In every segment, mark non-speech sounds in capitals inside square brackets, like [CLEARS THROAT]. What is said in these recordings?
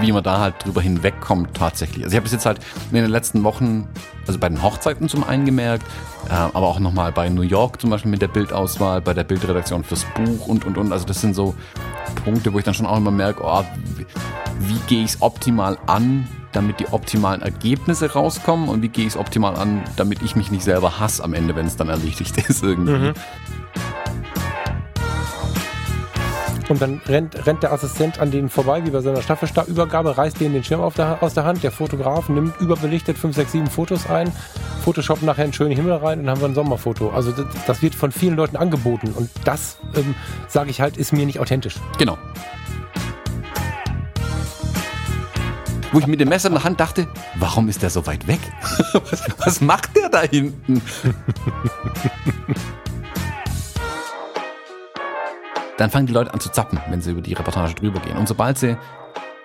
wie man da halt drüber hinwegkommt tatsächlich. Also ich habe es jetzt halt in den letzten Wochen, also bei den Hochzeiten zum einen gemerkt, äh, aber auch nochmal bei New York zum Beispiel mit der Bildauswahl, bei der Bildredaktion fürs Buch und und und. Also das sind so Punkte, wo ich dann schon auch immer merke, oh, wie, wie gehe ich es optimal an, damit die optimalen Ergebnisse rauskommen und wie gehe ich es optimal an, damit ich mich nicht selber hasse am Ende, wenn es dann erledigt [LAUGHS] ist irgendwie. Mhm. Und dann rennt, rennt der Assistent an denen vorbei, wie bei seiner Staffelstabübergabe, reißt denen den Schirm der, aus der Hand. Der Fotograf nimmt überbelichtet 5, 6, 7 Fotos ein, Photoshop nachher einen schönen Himmel rein und dann haben wir ein Sommerfoto. Also das, das wird von vielen Leuten angeboten. Und das, ähm, sage ich halt, ist mir nicht authentisch. Genau. Wo ich mit dem Messer in der Hand dachte, warum ist der so weit weg? [LAUGHS] was, was macht der da hinten? dann fangen die Leute an zu zappen, wenn sie über die Reportage drüber gehen. Und sobald sie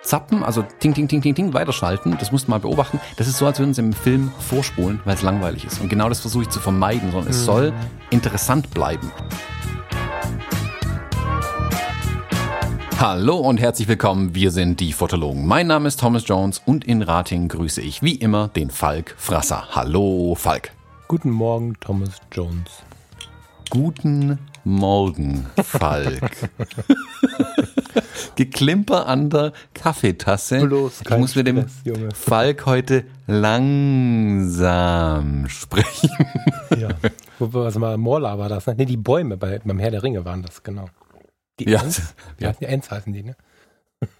zappen, also ting, ting, ting, ting, ting, weiterschalten, das musst du mal beobachten, das ist so, als würden sie im Film vorspulen, weil es langweilig ist. Und genau das versuche ich zu vermeiden, sondern es mhm. soll interessant bleiben. Hallo und herzlich willkommen, wir sind die Fotologen. Mein Name ist Thomas Jones und in Rating grüße ich wie immer den Falk Frasser. Hallo Falk. Guten Morgen, Thomas Jones. Guten Morgen, Falk. [LAUGHS] Geklimper an der Kaffeetasse. Bloß ich muss mit dem Junge. Falk heute langsam sprechen. ja. Was mal Morla war das, ne? Nee, die Bäume bei, beim Herr der Ringe waren das, genau. Die ja. Ents? [LAUGHS] Ja, die Ents heißen die, ne?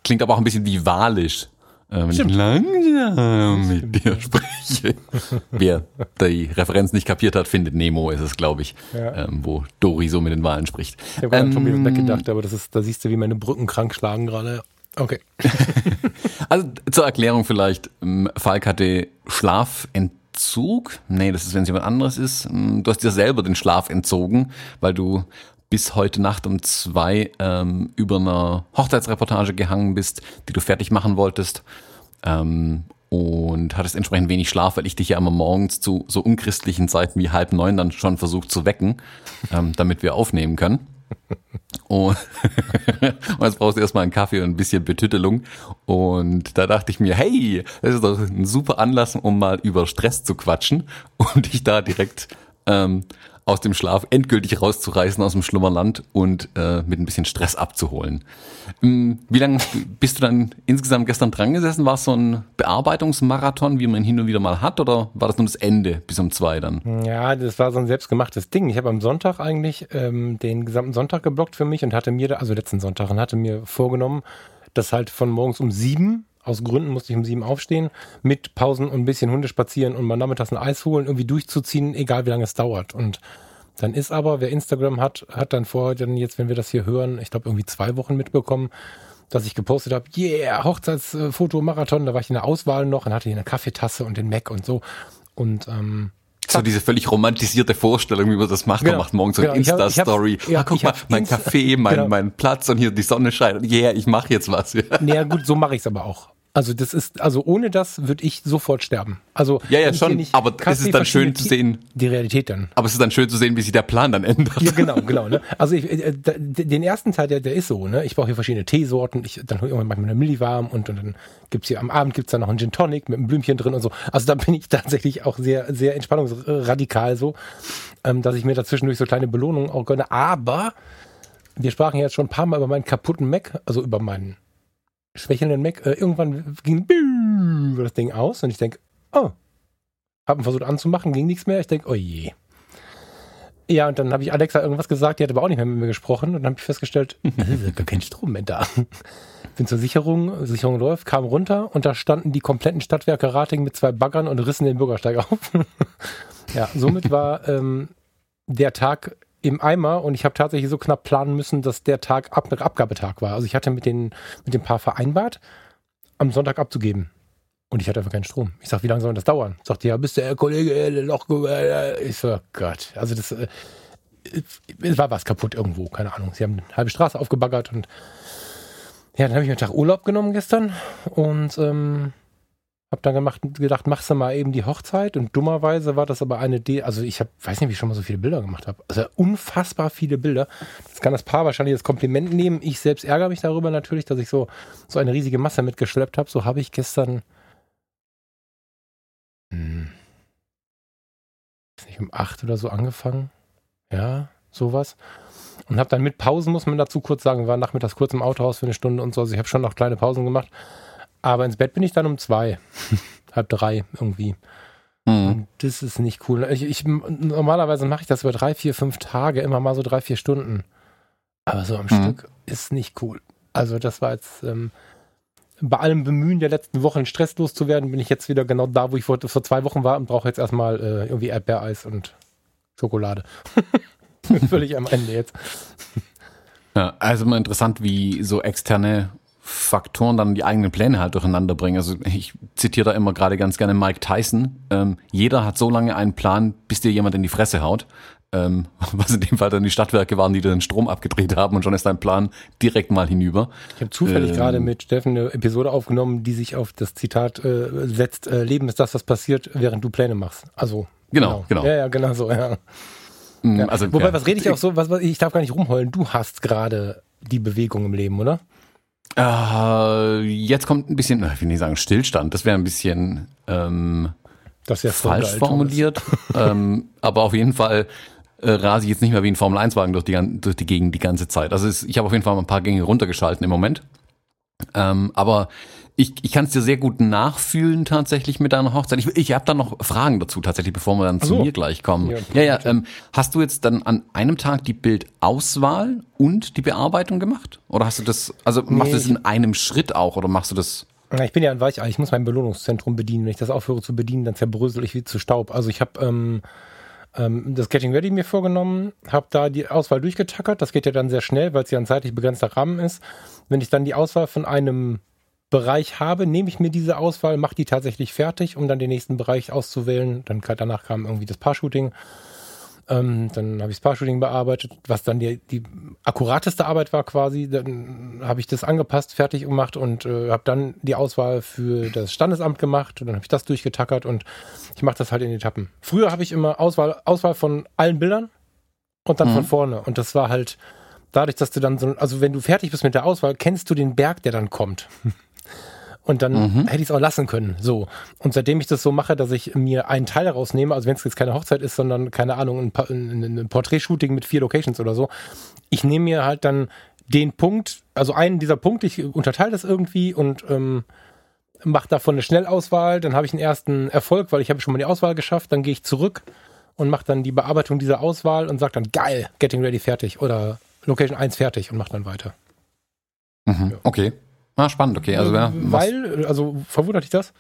Klingt aber auch ein bisschen wie walisch äh, wenn Stimmt. ich langsam mit dir spreche. [LAUGHS] Wer die Referenz nicht kapiert hat, findet Nemo, ist es, glaube ich, ja. ähm, wo Dory so mit den Wahlen spricht. Ich habe ähm, Tommy weggedacht, aber das ist, da siehst du, wie meine Brücken krank schlagen gerade. Okay. [LAUGHS] also zur Erklärung vielleicht, ähm, Falk hatte Schlafentzug. Nee, das ist, wenn es jemand anderes ist. Ähm, du hast dir selber den Schlaf entzogen, weil du bis heute Nacht um zwei ähm, über einer Hochzeitsreportage gehangen bist, die du fertig machen wolltest. Ähm, und hattest entsprechend wenig Schlaf, weil ich dich ja immer morgens zu so unchristlichen Zeiten wie halb neun dann schon versucht zu wecken, ähm, damit wir aufnehmen können. Und, [LAUGHS] und jetzt brauchst du erstmal einen Kaffee und ein bisschen Betüttelung. Und da dachte ich mir, hey, das ist doch ein super Anlass, um mal über Stress zu quatschen und dich da direkt ähm, aus dem Schlaf endgültig rauszureißen aus dem Schlummerland und äh, mit ein bisschen Stress abzuholen. Ähm, wie lange bist du dann insgesamt gestern dran gesessen? War es so ein Bearbeitungsmarathon, wie man hin und wieder mal hat, oder war das nur das Ende bis um zwei dann? Ja, das war so ein selbstgemachtes Ding. Ich habe am Sonntag eigentlich ähm, den gesamten Sonntag geblockt für mich und hatte mir, also letzten Sonntag, und hatte mir vorgenommen, das halt von morgens um sieben aus Gründen musste ich um sieben aufstehen, mit Pausen und ein bisschen Hunde spazieren und mal nachmittags ein Eis holen, irgendwie durchzuziehen, egal wie lange es dauert. Und dann ist aber, wer Instagram hat, hat dann vor, dann jetzt, wenn wir das hier hören, ich glaube irgendwie zwei Wochen mitbekommen, dass ich gepostet habe, yeah, Hochzeitsfoto, Marathon, da war ich in der Auswahl noch und hatte hier eine Kaffeetasse und den Mac und so. Und ähm, so diese völlig romantisierte Vorstellung, wie man das macht. Genau. Man macht morgens so genau. eine Insta-Story. Ja, ah, guck mal, mein Insta Kaffee, mein, [LAUGHS] genau. mein Platz und hier die Sonne scheint. Yeah, ich mache jetzt was. Ja. [LAUGHS] Naja, gut, so mache ich es aber auch. Also das ist, also ohne das würde ich sofort sterben. Also ja, ja schon. Aber es ist dann schön zu sehen. Die Realität dann. Aber es ist dann schön zu sehen, wie sich der Plan dann ändert. Ja, genau, genau. Ne? Also ich, äh, den ersten Teil, der, der ist so. Ne? Ich brauche hier verschiedene Teesorten. Ich, dann hole ich manchmal eine Milliwarm und, und dann gibt's hier am Abend gibt's dann noch einen Gin Tonic mit einem Blümchen drin und so. Also da bin ich [LAUGHS] tatsächlich auch sehr, sehr entspannungsradikal so, ähm, dass ich mir dazwischendurch so kleine Belohnungen auch gönne. Aber wir sprachen jetzt schon ein paar Mal über meinen kaputten Mac, also über meinen schwächelnden Mac. Äh, irgendwann ging das Ding aus und ich denke, oh, haben versucht anzumachen, ging nichts mehr. Ich denke, oh je. Ja, und dann habe ich Alexa irgendwas gesagt, die hat aber auch nicht mehr mit mir gesprochen und dann habe ich festgestellt, [LAUGHS] gar kein Strom mehr da. [LAUGHS] Bin zur Sicherung, Sicherung läuft, kam runter und da standen die kompletten Stadtwerke Rating mit zwei Baggern und rissen den Bürgersteig auf. [LAUGHS] ja, somit war ähm, der Tag im Eimer und ich habe tatsächlich so knapp planen müssen, dass der Tag Ab Abgabetag war. Also ich hatte mit, den, mit dem Paar vereinbart, am Sonntag abzugeben. Und ich hatte einfach keinen Strom. Ich sag, wie lange soll das dauern? Sagt ja, bist der Kollege äh, noch. Äh, ich so, Gott. Also das äh, war was kaputt irgendwo, keine Ahnung. Sie haben eine halbe Straße aufgebaggert und ja, dann habe ich mir einen Tag Urlaub genommen gestern und ähm, Hab dann gemacht, gedacht, machst du mal eben die Hochzeit und dummerweise war das aber eine D, also ich hab, weiß nicht, wie ich schon mal so viele Bilder gemacht habe. Also unfassbar viele Bilder. Das kann das Paar wahrscheinlich als Kompliment nehmen. Ich selbst ärgere mich darüber natürlich, dass ich so, so eine riesige Masse mitgeschleppt habe. So habe ich gestern, hm, nicht um acht oder so angefangen. Ja, sowas. Und habe dann mit Pausen, muss man dazu kurz sagen, war nachmittags kurz im Autohaus für eine Stunde und so. Also ich habe schon noch kleine Pausen gemacht. Aber ins Bett bin ich dann um zwei, [LAUGHS] halb drei irgendwie. Mhm. Das ist nicht cool. Ich, ich normalerweise mache ich das über drei, vier, fünf Tage, immer mal so drei, vier Stunden. Aber so am mhm. Stück ist nicht cool. Also das war jetzt ähm, bei allem Bemühen der letzten Wochen stresslos zu werden, bin ich jetzt wieder genau da, wo ich vor, vor zwei Wochen war und brauche jetzt erstmal äh, irgendwie Erdbeereis und Schokolade. [LAUGHS] Völlig am Ende jetzt. Ja, also mal interessant, wie so externe Faktoren dann die eigenen Pläne halt durcheinander bringen. Also ich zitiere da immer gerade ganz gerne Mike Tyson. Ähm, jeder hat so lange einen Plan, bis dir jemand in die Fresse haut. Ähm, [LAUGHS] was in dem Fall dann die Stadtwerke waren, die den Strom abgedreht haben und schon ist dein Plan direkt mal hinüber. Ich habe zufällig ähm, gerade mit Steffen eine Episode aufgenommen, die sich auf das Zitat äh, setzt, äh, Leben ist das, was passiert, während du Pläne machst. Also genau, genau. genau. Ja, ja, genau so, ja. Mm, ja. Also, Wobei, ja. was rede ich auch so, was, was, ich darf gar nicht rumheulen, du hast gerade die Bewegung im Leben, oder? Äh, jetzt kommt ein bisschen, ich will nicht sagen Stillstand, das wäre ein bisschen ähm, das ist falsch [LAUGHS] formuliert. ähm, aber auf jeden Fall äh, rase ich jetzt nicht mehr wie ein Formel-1-Wagen durch die, durch die Gegend die ganze Zeit. Also es, ich habe auf jeden Fall mal ein paar Gänge runtergeschalten im Moment. Ähm, aber ich, ich kann es dir sehr gut nachfühlen tatsächlich mit deiner Hochzeit. Ich, ich habe da noch Fragen dazu tatsächlich, bevor wir dann so. zu mir gleich kommen. Ja, ja. ja ähm, hast du jetzt dann an einem Tag die Bildauswahl und die Bearbeitung gemacht? Oder hast du das, also nee, machst du das in einem Schritt auch oder machst du das? Ich bin ja ein Weichei, ich muss mein Belohnungszentrum bedienen. Wenn ich das aufhöre zu bedienen, dann zerbrösel ich wie zu Staub. Also ich habe ähm, ähm, das Getting Ready mir vorgenommen, habe da die Auswahl durchgetackert. Das geht ja dann sehr schnell, weil es ja ein zeitlich begrenzter Rahmen ist. Wenn ich dann die Auswahl von einem Bereich habe, nehme ich mir diese Auswahl, mache die tatsächlich fertig, um dann den nächsten Bereich auszuwählen. Dann danach kam irgendwie das Paar-Shooting. Ähm, dann habe ich das Paar-Shooting bearbeitet, was dann die, die akkurateste Arbeit war quasi. Dann habe ich das angepasst, fertig gemacht und äh, habe dann die Auswahl für das Standesamt gemacht und dann habe ich das durchgetackert und ich mache das halt in Etappen. Früher habe ich immer Auswahl, Auswahl von allen Bildern und dann mhm. von vorne. Und das war halt dadurch, dass du dann so, also wenn du fertig bist mit der Auswahl, kennst du den Berg, der dann kommt. Und dann mhm. hätte ich es auch lassen können. So. Und seitdem ich das so mache, dass ich mir einen Teil rausnehme, also wenn es jetzt keine Hochzeit ist, sondern keine Ahnung, ein, ein, ein Porträtshooting mit vier Locations oder so, ich nehme mir halt dann den Punkt, also einen dieser Punkte, ich unterteile das irgendwie und ähm, mache davon eine Schnellauswahl, dann habe ich einen ersten Erfolg, weil ich habe schon mal die Auswahl geschafft, dann gehe ich zurück und mache dann die Bearbeitung dieser Auswahl und sage dann geil, Getting Ready fertig oder Location 1 fertig und mache dann weiter. Mhm, ja. Okay. Ah, spannend, okay. Also, ja, Weil, also verwundert dich das?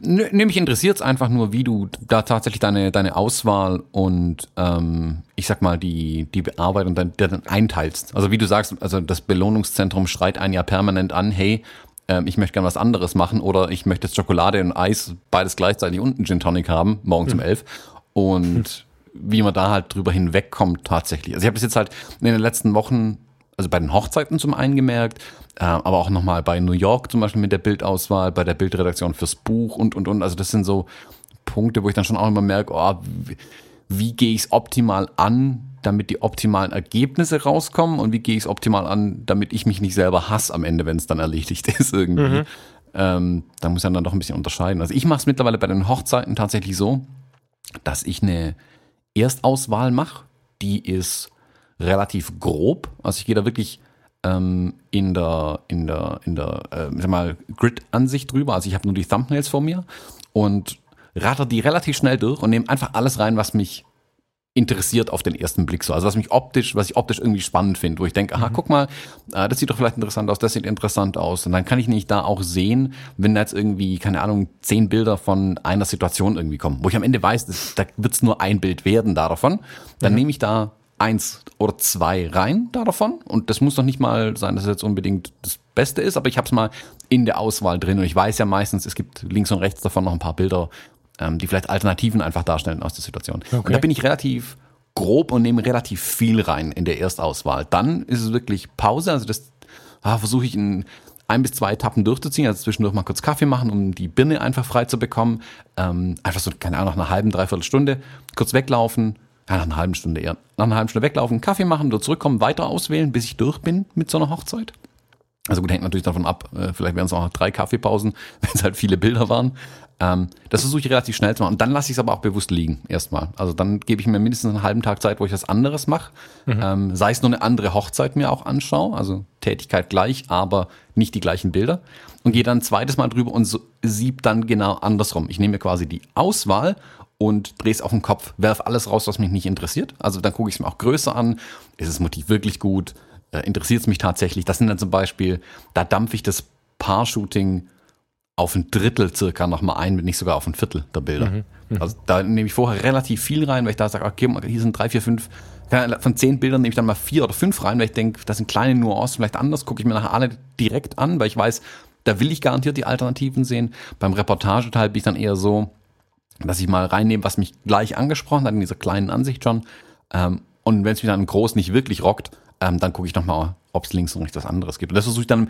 Nö, nee, mich interessiert es einfach nur, wie du da tatsächlich deine, deine Auswahl und ähm, ich sag mal die, die Bearbeitung dann, dann einteilst. Also wie du sagst, also das Belohnungszentrum schreit einen ja permanent an, hey, ähm, ich möchte gerne was anderes machen oder ich möchte jetzt Schokolade und Eis beides gleichzeitig und einen Gin Tonic haben, morgens hm. um elf. Und hm. wie man da halt drüber hinwegkommt tatsächlich. Also ich habe das jetzt halt in den letzten Wochen also bei den Hochzeiten zum einen gemerkt, äh, aber auch nochmal bei New York zum Beispiel mit der Bildauswahl, bei der Bildredaktion fürs Buch und, und, und. Also das sind so Punkte, wo ich dann schon auch immer merke, oh, wie, wie gehe ich es optimal an, damit die optimalen Ergebnisse rauskommen und wie gehe ich es optimal an, damit ich mich nicht selber hasse am Ende, wenn es dann erledigt [LAUGHS] ist irgendwie. Mhm. Ähm, da muss man dann doch ein bisschen unterscheiden. Also ich mache es mittlerweile bei den Hochzeiten tatsächlich so, dass ich eine Erstauswahl mache, die ist relativ grob. Also ich gehe da wirklich ähm, in der, in der, in der, äh, sag mal, Grid-Ansicht drüber. Also ich habe nur die Thumbnails vor mir und ratter die relativ schnell durch und nehme einfach alles rein, was mich interessiert auf den ersten Blick so. Also was mich optisch, was ich optisch irgendwie spannend finde, wo ich denke, aha, mhm. guck mal, äh, das sieht doch vielleicht interessant aus, das sieht interessant aus. Und dann kann ich nicht da auch sehen, wenn da jetzt irgendwie, keine Ahnung, zehn Bilder von einer Situation irgendwie kommen, wo ich am Ende weiß, das, da wird es nur ein Bild werden da davon, dann mhm. nehme ich da eins oder zwei rein da davon. Und das muss doch nicht mal sein, dass es jetzt unbedingt das Beste ist, aber ich habe es mal in der Auswahl drin. Und ich weiß ja meistens, es gibt links und rechts davon noch ein paar Bilder, ähm, die vielleicht Alternativen einfach darstellen aus der Situation. Okay. Und da bin ich relativ grob und nehme relativ viel rein in der Erstauswahl. Dann ist es wirklich Pause, also das ah, versuche ich in ein bis zwei Etappen durchzuziehen, also zwischendurch mal kurz Kaffee machen, um die Birne einfach frei zu bekommen. Ähm, einfach so, keine Ahnung, nach einer halben, dreiviertel Stunde kurz weglaufen, ja, nach einer halben Stunde eher, nach einer halben Stunde weglaufen, Kaffee machen, wieder zurückkommen, weiter auswählen, bis ich durch bin mit so einer Hochzeit. Also gut, hängt natürlich davon ab, äh, vielleicht wären es auch drei Kaffeepausen, [LAUGHS] wenn es halt viele Bilder waren. Ähm, das versuche ich relativ schnell zu machen. Und dann lasse ich es aber auch bewusst liegen, erstmal. Also dann gebe ich mir mindestens einen halben Tag Zeit, wo ich was anderes mache. Mhm. Ähm, sei es nur eine andere Hochzeit mir auch anschaue, also Tätigkeit gleich, aber nicht die gleichen Bilder. Und gehe dann ein zweites Mal drüber und so, sieb dann genau andersrum. Ich nehme mir quasi die Auswahl und drehe es auf den Kopf, werf alles raus, was mich nicht interessiert. Also dann gucke ich es mir auch größer an. Ist das Motiv wirklich gut? äh, interessiert es mich tatsächlich. Das sind dann zum Beispiel, da dampfe ich das Paar-Shooting auf ein Drittel circa nochmal ein, wenn nicht sogar auf ein Viertel der Bilder. Mhm, mhm. also da nehme ich vorher relativ viel rein, weil ich da sage, okay, hier sind drei, vier, fünf, von zehn Bildern nehme ich dann mal vier oder fünf rein, weil ich denke, das sind kleine Nuancen, vielleicht anders, gucke ich mir nachher alle direkt an, weil ich weiß, da will ich garantiert die Alternativen sehen. Beim Reportageteil bin ich dann eher so, dass ich mal reinnehme, was mich gleich angesprochen hat, in dieser kleinen Ansicht schon. Ähm, und wenn es mich dann groß nicht wirklich rockt, ähm, dann gucke ich nochmal, ob es links und rechts was anderes gibt. Und das versuche ich dann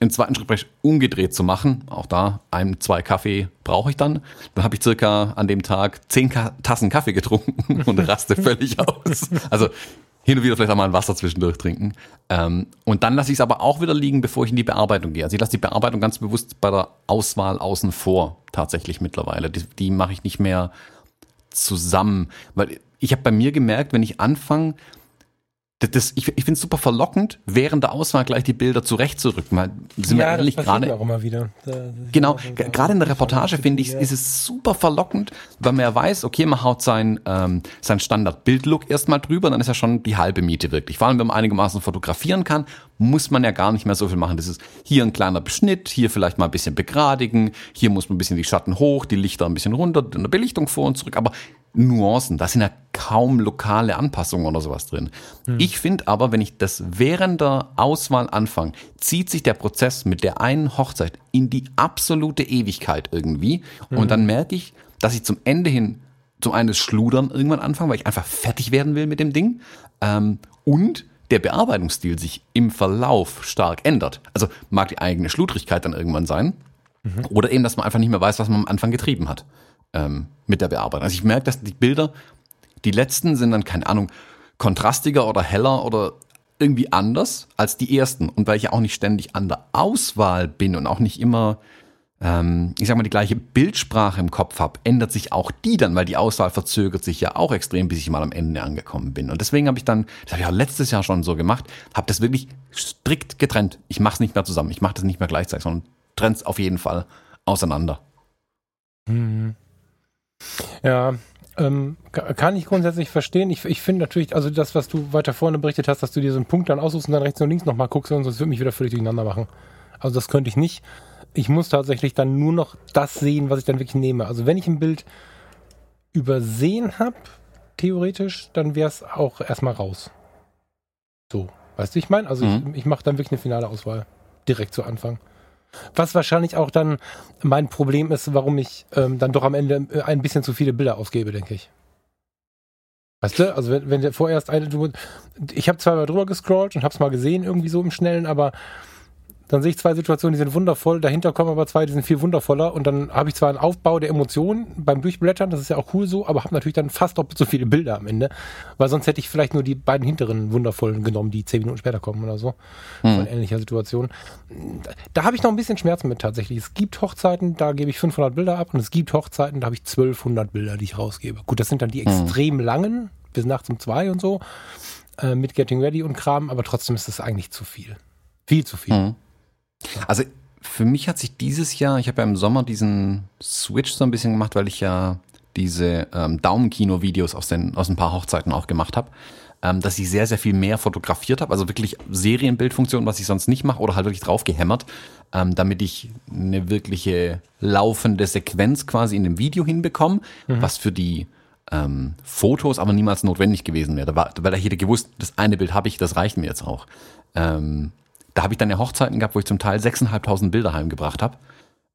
im zweiten Schritt umgedreht zu machen. Auch da ein, zwei Kaffee brauche ich dann. Dann habe ich circa an dem Tag zehn Ka Tassen Kaffee getrunken [LAUGHS] und raste völlig aus. Also hin und wieder vielleicht auch mal ein Wasser zwischendurch trinken. Ähm, und dann lasse ich es aber auch wieder liegen, bevor ich in die Bearbeitung gehe. Also ich lasse die Bearbeitung ganz bewusst bei der Auswahl außen vor, tatsächlich mittlerweile. Die, die mache ich nicht mehr zusammen. Weil ich habe bei mir gemerkt, wenn ich anfange, das, ich ich finde es super verlockend, während der Auswahl gleich die Bilder zurechtzurücken. Weil sind ja, wir ehrlich gerade. auch immer wieder. genau, gerade in der Reportage finde ich, ist es super verlockend, weil man ja weiß, okay, man haut sein, ähm, sein Standard-Bildlook erstmal drüber, dann ist ja schon die halbe Miete wirklich. Vor allem, wenn man einigermaßen fotografieren kann, muss man ja gar nicht mehr so viel machen. Das ist hier ein kleiner Beschnitt, hier vielleicht mal ein bisschen begradigen, hier muss man ein bisschen die Schatten hoch, die Lichter ein bisschen runter, eine Belichtung vor und zurück, aber Nuancen, da sind ja kaum lokale Anpassungen oder sowas drin. Hm. Ich finde aber, wenn ich das während der Auswahl anfange, zieht sich der Prozess mit der einen Hochzeit in die absolute Ewigkeit irgendwie. Hm. Und dann merke ich, dass ich zum Ende hin zum einen das Schludern irgendwann anfange, weil ich einfach fertig werden will mit dem Ding. Ähm, und der Bearbeitungsstil sich im Verlauf stark ändert. Also mag die eigene Schludrigkeit dann irgendwann sein. Mhm. Oder eben, dass man einfach nicht mehr weiß, was man am Anfang getrieben hat ähm, mit der Bearbeitung. Also ich merke, dass die Bilder, die letzten sind dann, keine Ahnung, kontrastiger oder heller oder irgendwie anders als die ersten. Und weil ich ja auch nicht ständig an der Auswahl bin und auch nicht immer, ähm, ich sag mal, die gleiche Bildsprache im Kopf habe, ändert sich auch die dann, weil die Auswahl verzögert sich ja auch extrem, bis ich mal am Ende angekommen bin. Und deswegen habe ich dann, das habe ich ja letztes Jahr schon so gemacht, habe das wirklich strikt getrennt. Ich mache es nicht mehr zusammen, ich mache das nicht mehr gleichzeitig, sondern trenne es auf jeden Fall auseinander. Mhm. Ja, ähm, kann ich grundsätzlich verstehen. Ich, ich finde natürlich, also das, was du weiter vorne berichtet hast, dass du dir so einen Punkt dann aussuchst und dann rechts und links nochmal guckst und das würde mich wieder völlig durcheinander machen. Also das könnte ich nicht. Ich muss tatsächlich dann nur noch das sehen, was ich dann wirklich nehme. Also wenn ich ein Bild übersehen habe, theoretisch, dann wäre es auch erstmal raus. So, weißt du, ich meine? Also mhm. ich, ich mache dann wirklich eine finale Auswahl. Direkt zu Anfang. Was wahrscheinlich auch dann mein Problem ist, warum ich ähm, dann doch am Ende äh, ein bisschen zu viele Bilder ausgebe, denke ich. Weißt du, also wenn, wenn der vorerst eine, ich habe zweimal drüber gescrollt und habe es mal gesehen irgendwie so im Schnellen, aber dann sehe ich zwei Situationen, die sind wundervoll, dahinter kommen aber zwei, die sind viel wundervoller und dann habe ich zwar einen Aufbau der Emotionen beim Durchblättern, das ist ja auch cool so, aber habe natürlich dann fast doppelt so viele Bilder am Ende, weil sonst hätte ich vielleicht nur die beiden hinteren wundervollen genommen, die zehn Minuten später kommen oder so, hm. von ähnlicher Situation. Da habe ich noch ein bisschen Schmerzen mit tatsächlich. Es gibt Hochzeiten, da gebe ich 500 Bilder ab und es gibt Hochzeiten, da habe ich 1200 Bilder, die ich rausgebe. Gut, das sind dann die hm. extrem langen, bis nachts um zwei und so, äh, mit Getting Ready und Kram, aber trotzdem ist es eigentlich zu viel. Viel zu viel. Hm. Also für mich hat sich dieses Jahr, ich habe ja im Sommer diesen Switch so ein bisschen gemacht, weil ich ja diese ähm, Daumenkino-Videos aus, den, aus ein paar Hochzeiten auch gemacht habe, ähm, dass ich sehr, sehr viel mehr fotografiert habe, also wirklich Serienbildfunktion, was ich sonst nicht mache, oder halt wirklich drauf gehämmert, ähm, damit ich eine wirkliche laufende Sequenz quasi in dem Video hinbekomme, mhm. was für die ähm, Fotos aber niemals notwendig gewesen wäre, weil da hätte gewusst, das eine Bild habe ich, das reicht mir jetzt auch. Ähm, da habe ich dann ja Hochzeiten gehabt, wo ich zum Teil 6.500 Bilder heimgebracht habe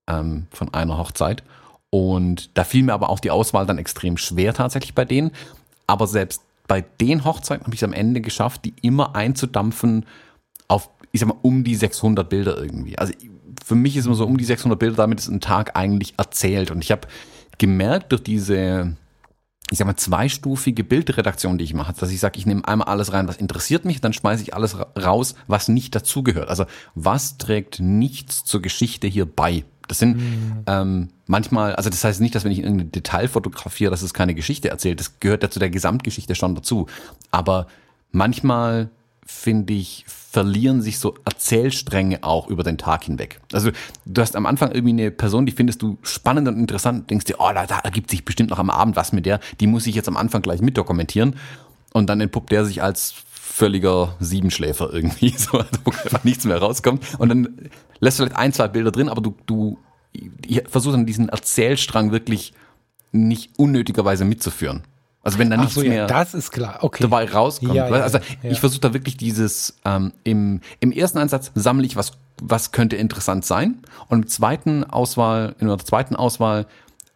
ähm, von einer Hochzeit. Und da fiel mir aber auch die Auswahl dann extrem schwer tatsächlich bei denen. Aber selbst bei den Hochzeiten habe ich es am Ende geschafft, die immer einzudampfen auf, ich sag mal, um die 600 Bilder irgendwie. Also für mich ist immer so um die 600 Bilder, damit ist ein Tag eigentlich erzählt. Und ich habe gemerkt durch diese, ich sag mal, zweistufige Bildredaktion, die ich mache, dass ich sage, ich nehme einmal alles rein, was interessiert mich, dann schmeiße ich alles raus, was nicht dazugehört. Also was trägt nichts zur Geschichte hier bei? Das sind mhm. ähm, manchmal, also das heißt nicht, dass wenn ich irgendein Detail fotografiere, dass es keine Geschichte erzählt. Das gehört ja zu der Gesamtgeschichte schon dazu. Aber manchmal finde ich, verlieren sich so Erzählstränge auch über den Tag hinweg. Also du hast am Anfang irgendwie eine Person, die findest du spannend und interessant, denkst dir, oh, da, da ergibt sich bestimmt noch am Abend was mit der, die muss ich jetzt am Anfang gleich mitdokumentieren. Und dann entpuppt der sich als völliger Siebenschläfer irgendwie, [LAUGHS] so, wo nichts mehr rauskommt. Und dann lässt du vielleicht ein, zwei Bilder drin, aber du, du versuchst dann diesen Erzählstrang wirklich nicht unnötigerweise mitzuführen. Also wenn da nichts so, ja, mehr das ist klar. Okay. dabei rauskommt. Ja, ja, also ich versuche da wirklich dieses, ähm, im, im ersten Einsatz sammle ich, was, was könnte interessant sein. Und im zweiten Auswahl, in der zweiten Auswahl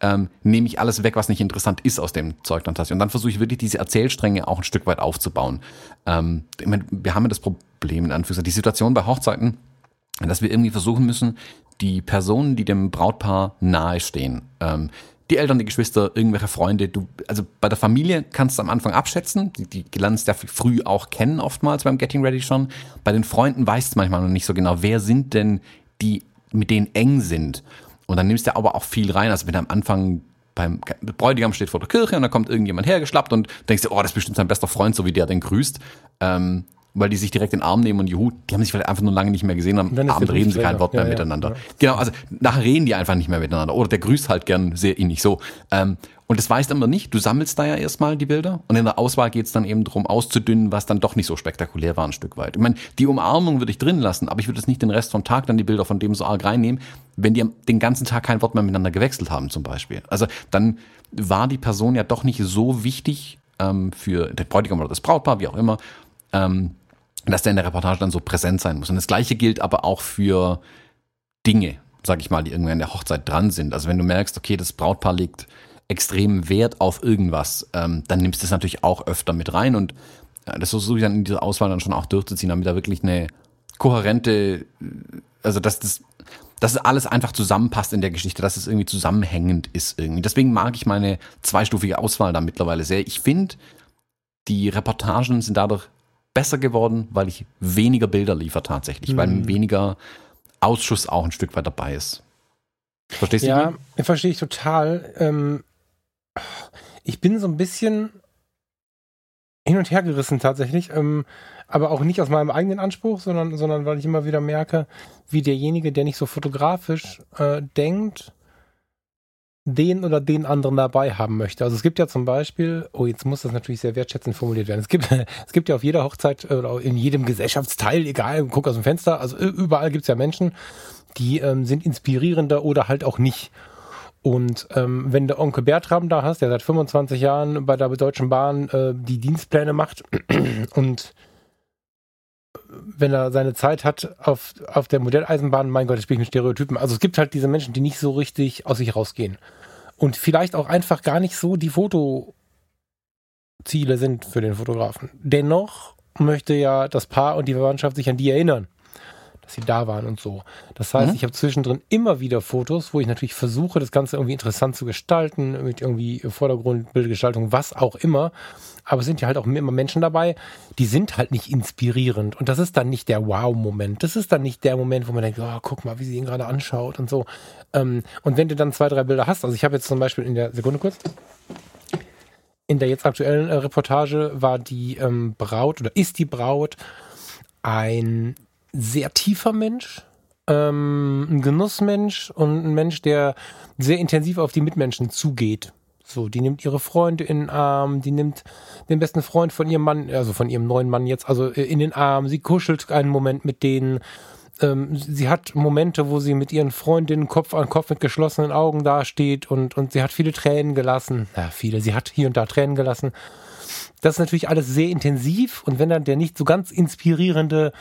ähm, nehme ich alles weg, was nicht interessant ist aus dem Zeug dann Und dann versuche ich wirklich diese Erzählstränge auch ein Stück weit aufzubauen. Ähm, ich meine, wir haben ja das Problem, in Anführungszeichen, die Situation bei Hochzeiten, dass wir irgendwie versuchen müssen, die Personen, die dem Brautpaar nahestehen, ähm, die Eltern, die Geschwister, irgendwelche Freunde. Du, also bei der Familie kannst du am Anfang abschätzen. Die, die lernst ja früh auch kennen, oftmals beim Getting Ready schon. Bei den Freunden weißt du manchmal noch nicht so genau, wer sind denn die, mit denen eng sind. Und dann nimmst du aber auch viel rein. Also wenn du am Anfang beim Bräutigam steht vor der Kirche und da kommt irgendjemand hergeschlappt und denkst dir, oh, das ist bestimmt sein bester Freund, so wie der den grüßt. Ähm, weil die sich direkt in den Arm nehmen und juhu, die haben sich vielleicht einfach nur lange nicht mehr gesehen, am Abend reden sie kein Wort mehr ja, miteinander. Ja. Genau, also nachher reden die einfach nicht mehr miteinander. Oder der grüßt halt gern sehr ähnlich so. Ähm, und das weißt du immer nicht. Du sammelst da ja erstmal die Bilder und in der Auswahl geht es dann eben darum, auszudünnen, was dann doch nicht so spektakulär war ein Stück weit. Ich meine, die Umarmung würde ich drin lassen, aber ich würde jetzt nicht den Rest vom Tag dann die Bilder von dem so arg reinnehmen, wenn die den ganzen Tag kein Wort mehr miteinander gewechselt haben zum Beispiel. Also dann war die Person ja doch nicht so wichtig ähm, für den Bräutigam oder das Brautpaar, wie auch immer, ähm, dass der in der Reportage dann so präsent sein muss. Und das Gleiche gilt aber auch für Dinge, sag ich mal, die irgendwann in der Hochzeit dran sind. Also wenn du merkst, okay, das Brautpaar legt extremen Wert auf irgendwas, ähm, dann nimmst du das natürlich auch öfter mit rein und äh, das versuche ich dann in dieser Auswahl dann schon auch durchzuziehen, damit da wirklich eine kohärente, also dass das, dass alles einfach zusammenpasst in der Geschichte, dass es irgendwie zusammenhängend ist irgendwie. Deswegen mag ich meine zweistufige Auswahl da mittlerweile sehr. Ich finde, die Reportagen sind dadurch besser geworden, weil ich weniger Bilder liefere tatsächlich, mhm. weil weniger Ausschuss auch ein Stück weit dabei ist. Verstehst du? Ja, verstehe ich total. Ähm, ich bin so ein bisschen hin und her gerissen tatsächlich, ähm, aber auch nicht aus meinem eigenen Anspruch, sondern, sondern weil ich immer wieder merke, wie derjenige, der nicht so fotografisch äh, denkt, den oder den anderen dabei haben möchte. Also es gibt ja zum Beispiel, oh, jetzt muss das natürlich sehr wertschätzend formuliert werden. Es gibt, [LAUGHS] es gibt ja auf jeder Hochzeit oder in jedem Gesellschaftsteil, egal, guck aus dem Fenster, also überall gibt es ja Menschen, die ähm, sind inspirierender oder halt auch nicht. Und ähm, wenn der Onkel Bertram da hast, der seit 25 Jahren bei der Deutschen Bahn äh, die Dienstpläne macht [CLEARS THROAT] und wenn er seine Zeit hat auf, auf der Modelleisenbahn, mein Gott, ich spiele mit Stereotypen. Also es gibt halt diese Menschen, die nicht so richtig aus sich rausgehen. Und vielleicht auch einfach gar nicht so die Fotoziele sind für den Fotografen. Dennoch möchte ja das Paar und die Verwandtschaft sich an die erinnern sie da waren und so. Das heißt, mhm. ich habe zwischendrin immer wieder Fotos, wo ich natürlich versuche, das Ganze irgendwie interessant zu gestalten, mit irgendwie Vordergrund, Bildgestaltung, was auch immer. Aber es sind ja halt auch immer Menschen dabei, die sind halt nicht inspirierend. Und das ist dann nicht der Wow-Moment. Das ist dann nicht der Moment, wo man denkt, oh, guck mal, wie sie ihn gerade anschaut und so. Ähm, und wenn du dann zwei, drei Bilder hast, also ich habe jetzt zum Beispiel in der Sekunde kurz, in der jetzt aktuellen äh, Reportage war die ähm, Braut oder ist die Braut ein sehr tiefer Mensch, ähm, ein Genussmensch und ein Mensch, der sehr intensiv auf die Mitmenschen zugeht. So, die nimmt ihre Freunde in den Arm, die nimmt den besten Freund von ihrem Mann, also von ihrem neuen Mann jetzt, also äh, in den Arm, sie kuschelt einen Moment mit denen. Ähm, sie hat Momente, wo sie mit ihren Freundinnen Kopf an Kopf mit geschlossenen Augen dasteht und, und sie hat viele Tränen gelassen. Ja, viele, sie hat hier und da Tränen gelassen. Das ist natürlich alles sehr intensiv und wenn dann der nicht so ganz inspirierende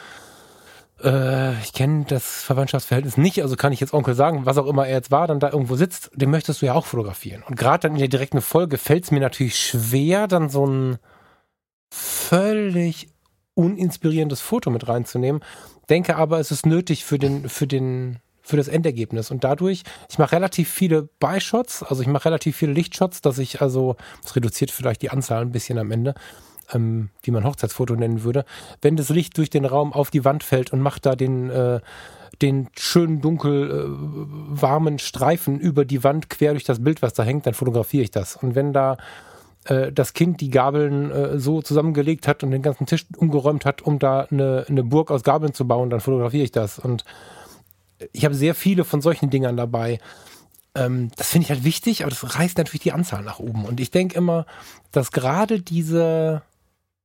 äh, ich kenne das Verwandtschaftsverhältnis nicht, also kann ich jetzt Onkel sagen, was auch immer er jetzt war, dann da irgendwo sitzt, den möchtest du ja auch fotografieren. Und gerade dann in der direkten Folge fällt es mir natürlich schwer, dann so ein völlig uninspirierendes Foto mit reinzunehmen. Denke aber, es ist nötig für den, für den, für das Endergebnis. Und dadurch, ich mache relativ viele Beishots, also ich mache relativ viele Lichtshots, dass ich also, das reduziert vielleicht die Anzahl ein bisschen am Ende, ähm, wie man Hochzeitsfoto nennen würde, wenn das Licht durch den Raum auf die Wand fällt und macht da den, äh, den schönen dunkel äh, warmen Streifen über die Wand quer durch das Bild, was da hängt, dann fotografiere ich das. Und wenn da äh, das Kind die Gabeln äh, so zusammengelegt hat und den ganzen Tisch umgeräumt hat, um da eine, eine Burg aus Gabeln zu bauen, dann fotografiere ich das. Und ich habe sehr viele von solchen Dingern dabei. Ähm, das finde ich halt wichtig, aber das reißt natürlich die Anzahl nach oben. Und ich denke immer, dass gerade diese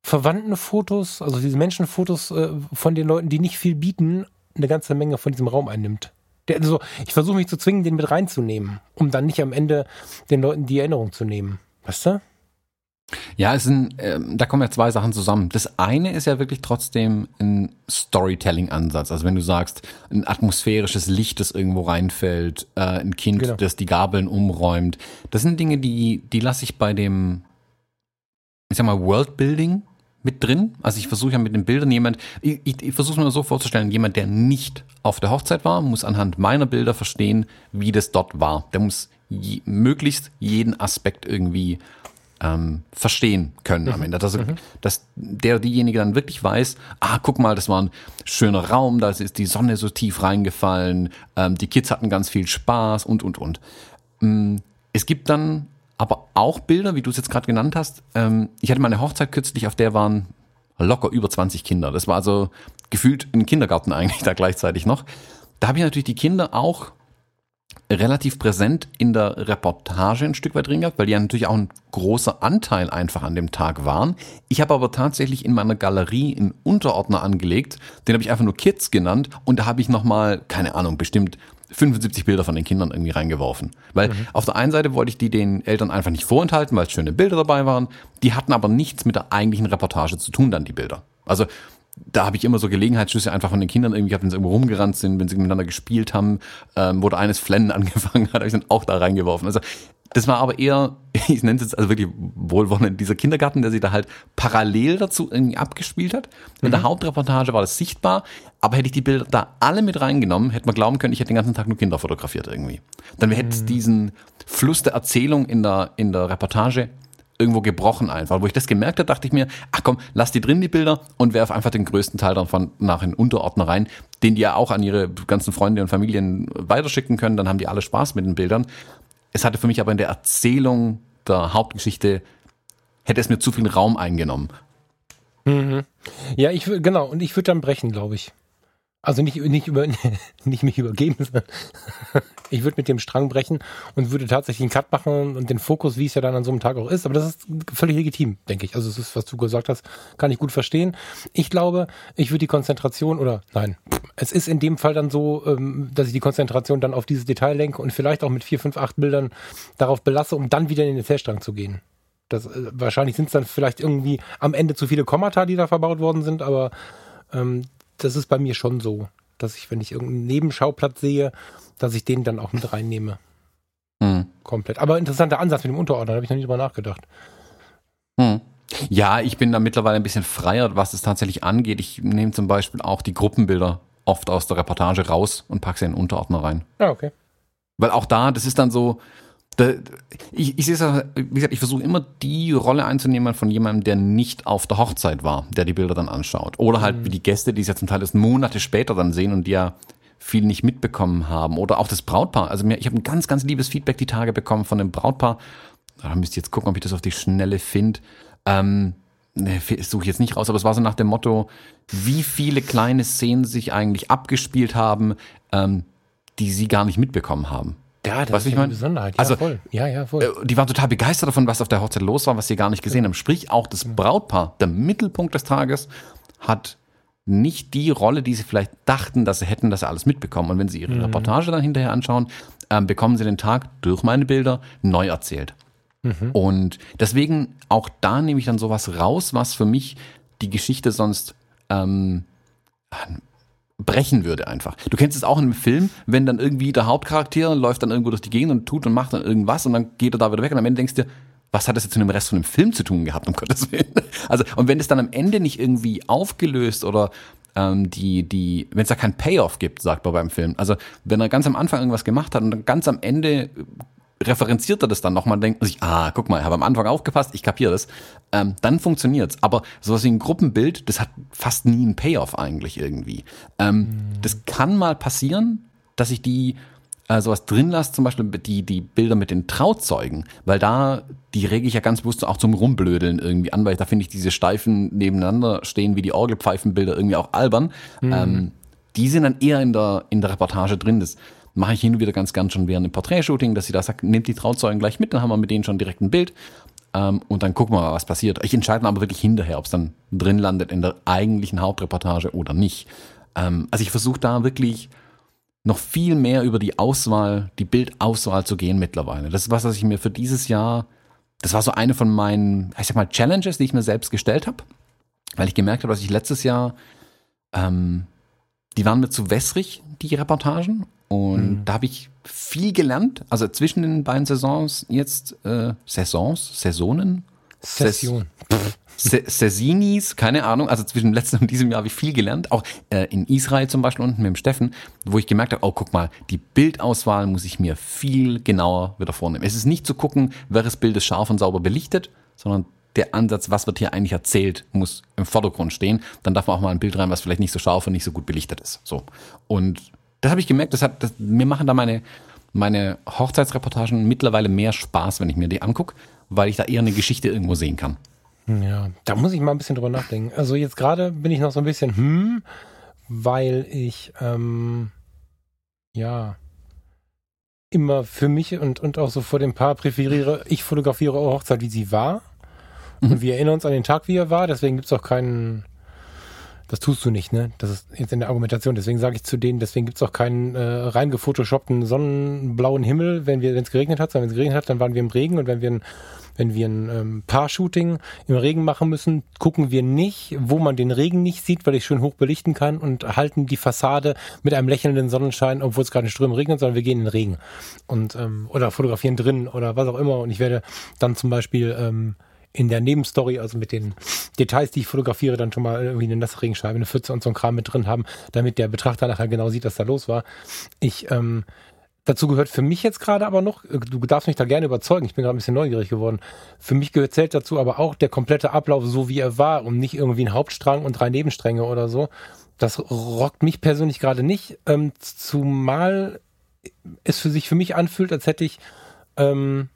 verwandten Fotos, also diese Menschenfotos äh, von den Leuten, die nicht viel bieten, eine ganze Menge von diesem Raum einnimmt. Der, also ich versuche mich zu zwingen, den mit reinzunehmen, um dann nicht am Ende den Leuten die Erinnerung zu nehmen. Weißt du? Ja, es sind, ähm, da kommen ja zwei Sachen zusammen. Das eine ist ja wirklich trotzdem ein Storytelling-Ansatz. Also wenn du sagst, ein atmosphärisches Licht, das irgendwo reinfällt, äh, ein Kind, genau. das die Gabeln umräumt. Das sind Dinge, die, die lasse ich bei dem, ich sag mal, Worldbuilding mit drin. Also ich versuche ja mit den Bildern jemand, ich, ich, ich versuche mir so vorzustellen, jemand, der nicht auf der Hochzeit war, muss anhand meiner Bilder verstehen, wie das dort war. Der muss je, möglichst jeden Aspekt irgendwie ähm, verstehen können am mhm. Ende. Dass, mhm. dass der diejenige dann wirklich weiß, ah, guck mal, das war ein schöner Raum, da ist die Sonne so tief reingefallen, ähm, die Kids hatten ganz viel Spaß und, und, und. Ähm, es gibt dann aber auch Bilder, wie du es jetzt gerade genannt hast. Ähm, ich hatte mal eine Hochzeit kürzlich, auf der waren locker über 20 Kinder. Das war also gefühlt ein Kindergarten eigentlich da gleichzeitig noch. Da habe ich natürlich die Kinder auch relativ präsent in der Reportage ein Stück weit drin gehabt, weil die ja natürlich auch ein großer Anteil einfach an dem Tag waren. Ich habe aber tatsächlich in meiner Galerie einen Unterordner angelegt, den habe ich einfach nur Kids genannt und da habe ich nochmal, keine Ahnung, bestimmt 75 Bilder von den Kindern irgendwie reingeworfen. Weil mhm. auf der einen Seite wollte ich die den Eltern einfach nicht vorenthalten, weil es schöne Bilder dabei waren. Die hatten aber nichts mit der eigentlichen Reportage zu tun, dann die Bilder. Also da habe ich immer so Gelegenheitsschüsse einfach von den Kindern irgendwie gehabt, wenn sie irgendwo rumgerannt sind, wenn sie miteinander gespielt haben, ähm, wo der eines Flennen [LAUGHS] angefangen hat, habe ich dann auch da reingeworfen. Also das war aber eher, [LAUGHS] ich nenne es jetzt also wirklich wohlwollend, dieser Kindergarten, der sich da halt parallel dazu irgendwie abgespielt hat. In mhm. der Hauptreportage war das sichtbar, aber hätte ich die Bilder da alle mit reingenommen, hätte man glauben können, ich hätte den ganzen Tag nur Kinder fotografiert irgendwie. Dann hätte es mhm. diesen Fluss der Erzählung in der, in der Reportage irgendwo gebrochen einfach. Wo ich das gemerkt habe, dachte ich mir, ach komm, lass die drin, die Bilder, und werf einfach den größten Teil davon nach in Unterordner rein, den die ja auch an ihre ganzen Freunde und Familien weiterschicken können, dann haben die alle Spaß mit den Bildern. Es hatte für mich aber in der Erzählung der Hauptgeschichte, hätte es mir zu viel Raum eingenommen. Mhm. Ja, ich genau, und ich würde dann brechen, glaube ich. Also nicht, nicht, über, [LAUGHS] nicht mich übergeben, sondern [LAUGHS] ich würde mit dem Strang brechen und würde tatsächlich einen Cut machen und den Fokus, wie es ja dann an so einem Tag auch ist. Aber das ist völlig legitim, denke ich. Also es ist, was du gesagt hast, kann ich gut verstehen. Ich glaube, ich würde die Konzentration oder nein, es ist in dem Fall dann so, ähm, dass ich die Konzentration dann auf dieses Detail lenke und vielleicht auch mit vier, fünf, acht Bildern darauf belasse, um dann wieder in den Erzählstrang zu gehen. Das, äh, wahrscheinlich sind es dann vielleicht irgendwie am Ende zu viele Kommata, die da verbaut worden sind, aber ähm, das ist bei mir schon so, dass ich, wenn ich irgendeinen Nebenschauplatz sehe, dass ich den dann auch mit reinnehme. Hm. Komplett. Aber interessanter Ansatz mit dem Unterordner, da habe ich noch nie drüber nachgedacht. Hm. Ja, ich bin da mittlerweile ein bisschen freier, was es tatsächlich angeht. Ich nehme zum Beispiel auch die Gruppenbilder oft aus der Reportage raus und packe sie in den Unterordner rein. Ah, okay. Weil auch da, das ist dann so, da, ich, ich sehe es, wie gesagt, ich versuche immer die Rolle einzunehmen von jemandem, der nicht auf der Hochzeit war, der die Bilder dann anschaut. Oder halt mhm. wie die Gäste, die es ja zum Teil erst Monate später dann sehen und die ja viel nicht mitbekommen haben. Oder auch das Brautpaar. Also mir, ich habe ein ganz, ganz liebes Feedback die Tage bekommen von dem Brautpaar. Da müsst ihr jetzt gucken, ob ich das auf die Schnelle finde. Ähm, ne, suche ich jetzt nicht raus, aber es war so nach dem Motto, wie viele kleine Szenen sich eigentlich abgespielt haben, ähm, die sie gar nicht mitbekommen haben. Ja, das was ist ich meine? Besonderheit. Ja, also, voll. Ja, ja, voll. Äh, die waren total begeistert davon, was auf der Hochzeit los war, was sie gar nicht gesehen haben. Sprich, auch das Brautpaar, der Mittelpunkt des Tages, hat nicht die Rolle, die sie vielleicht dachten, dass sie hätten, dass sie alles mitbekommen. Und wenn sie ihre mhm. Reportage dann hinterher anschauen, ähm, bekommen sie den Tag durch meine Bilder neu erzählt. Mhm. Und deswegen auch da nehme ich dann sowas raus, was für mich die Geschichte sonst ähm, brechen würde einfach. Du kennst es auch in einem Film, wenn dann irgendwie der Hauptcharakter läuft dann irgendwo durch die Gegend und tut und macht dann irgendwas und dann geht er da wieder weg und am Ende denkst du was hat das jetzt mit dem Rest von dem Film zu tun gehabt, um [LAUGHS] Gottes Willen? Also, und wenn es dann am Ende nicht irgendwie aufgelöst oder ähm, die, die, wenn es da kein Payoff gibt, sagt man beim Film. Also, wenn er ganz am Anfang irgendwas gemacht hat und dann ganz am Ende referenziert er das dann nochmal, denkt man sich, ah, guck mal, ich habe am Anfang aufgepasst, ich kapiere das, ähm, dann funktioniert's. Aber sowas wie ein Gruppenbild, das hat fast nie einen Payoff eigentlich irgendwie. Ähm, mhm. Das kann mal passieren, dass ich die äh, sowas drin lasse, zum Beispiel die, die Bilder mit den Trauzeugen, weil da, die rege ich ja ganz bewusst auch zum Rumblödeln irgendwie an, weil da finde ich diese Steifen nebeneinander stehen wie die Orgelpfeifenbilder irgendwie auch albern. Mhm. Ähm, die sind dann eher in der, in der Reportage drin. Das mache ich hin und wieder ganz gern schon während dem Porträtshooting, dass sie da sagt, nehmt die Trauzeugen gleich mit, dann haben wir mit denen schon direkt ein Bild ähm, und dann gucken wir mal, was passiert. Ich entscheide aber wirklich hinterher, ob es dann drin landet in der eigentlichen Hauptreportage oder nicht. Ähm, also ich versuche da wirklich noch viel mehr über die Auswahl, die Bildauswahl zu gehen mittlerweile. Das ist was, was ich mir für dieses Jahr, das war so eine von meinen, ich sag mal, Challenges, die ich mir selbst gestellt habe, weil ich gemerkt habe, dass ich letztes Jahr, ähm, die waren mir zu wässrig, die Reportagen, und mhm. da habe ich viel gelernt. Also zwischen den beiden Saisons jetzt äh, Saisons, Saisonen, Session. Sessinis, keine Ahnung, also zwischen letztem und diesem Jahr habe ich viel gelernt, auch äh, in Israel zum Beispiel unten mit dem Steffen, wo ich gemerkt habe, oh guck mal, die Bildauswahl muss ich mir viel genauer wieder vornehmen. Es ist nicht zu gucken, welches Bild ist scharf und sauber belichtet, sondern der Ansatz, was wird hier eigentlich erzählt, muss im Vordergrund stehen. Dann darf man auch mal ein Bild rein, was vielleicht nicht so scharf und nicht so gut belichtet ist. So. Und das habe ich gemerkt, das hat, das, mir machen da meine, meine Hochzeitsreportagen mittlerweile mehr Spaß, wenn ich mir die angucke, weil ich da eher eine Geschichte irgendwo sehen kann. Ja, da muss ich mal ein bisschen drüber nachdenken. Also jetzt gerade bin ich noch so ein bisschen, hm, weil ich, ähm, ja, immer für mich und, und auch so vor dem Paar präferiere, ich fotografiere eure Hochzeit, wie sie war. Mhm. Und wir erinnern uns an den Tag, wie er war. Deswegen gibt es auch keinen das tust du nicht, ne? Das ist jetzt in der Argumentation. Deswegen sage ich zu denen, deswegen gibt's auch keinen äh, reingefotoshoppten sonnenblauen Himmel, wenn wir, wenn es geregnet hat, sondern wenn es geregnet hat, dann waren wir im Regen und wenn wir ein, wenn wir ein ähm, Paar-Shooting im Regen machen müssen, gucken wir nicht, wo man den Regen nicht sieht, weil ich schön hoch belichten kann und halten die Fassade mit einem lächelnden Sonnenschein, obwohl es gerade in Strömen regnet, sondern wir gehen in den Regen und ähm, oder fotografieren drin oder was auch immer. Und ich werde dann zum Beispiel ähm, in der Nebenstory, also mit den Details, die ich fotografiere, dann schon mal irgendwie eine nasse Regenscheibe, eine Pfütze und so ein Kram mit drin haben, damit der Betrachter nachher genau sieht, was da los war. Ich, ähm, dazu gehört für mich jetzt gerade aber noch, äh, du darfst mich da gerne überzeugen, ich bin gerade ein bisschen neugierig geworden. Für mich gehört zählt dazu aber auch der komplette Ablauf so, wie er war und nicht irgendwie ein Hauptstrang und drei Nebenstränge oder so. Das rockt mich persönlich gerade nicht, ähm, zumal es für sich für mich anfühlt, als hätte ich ähm,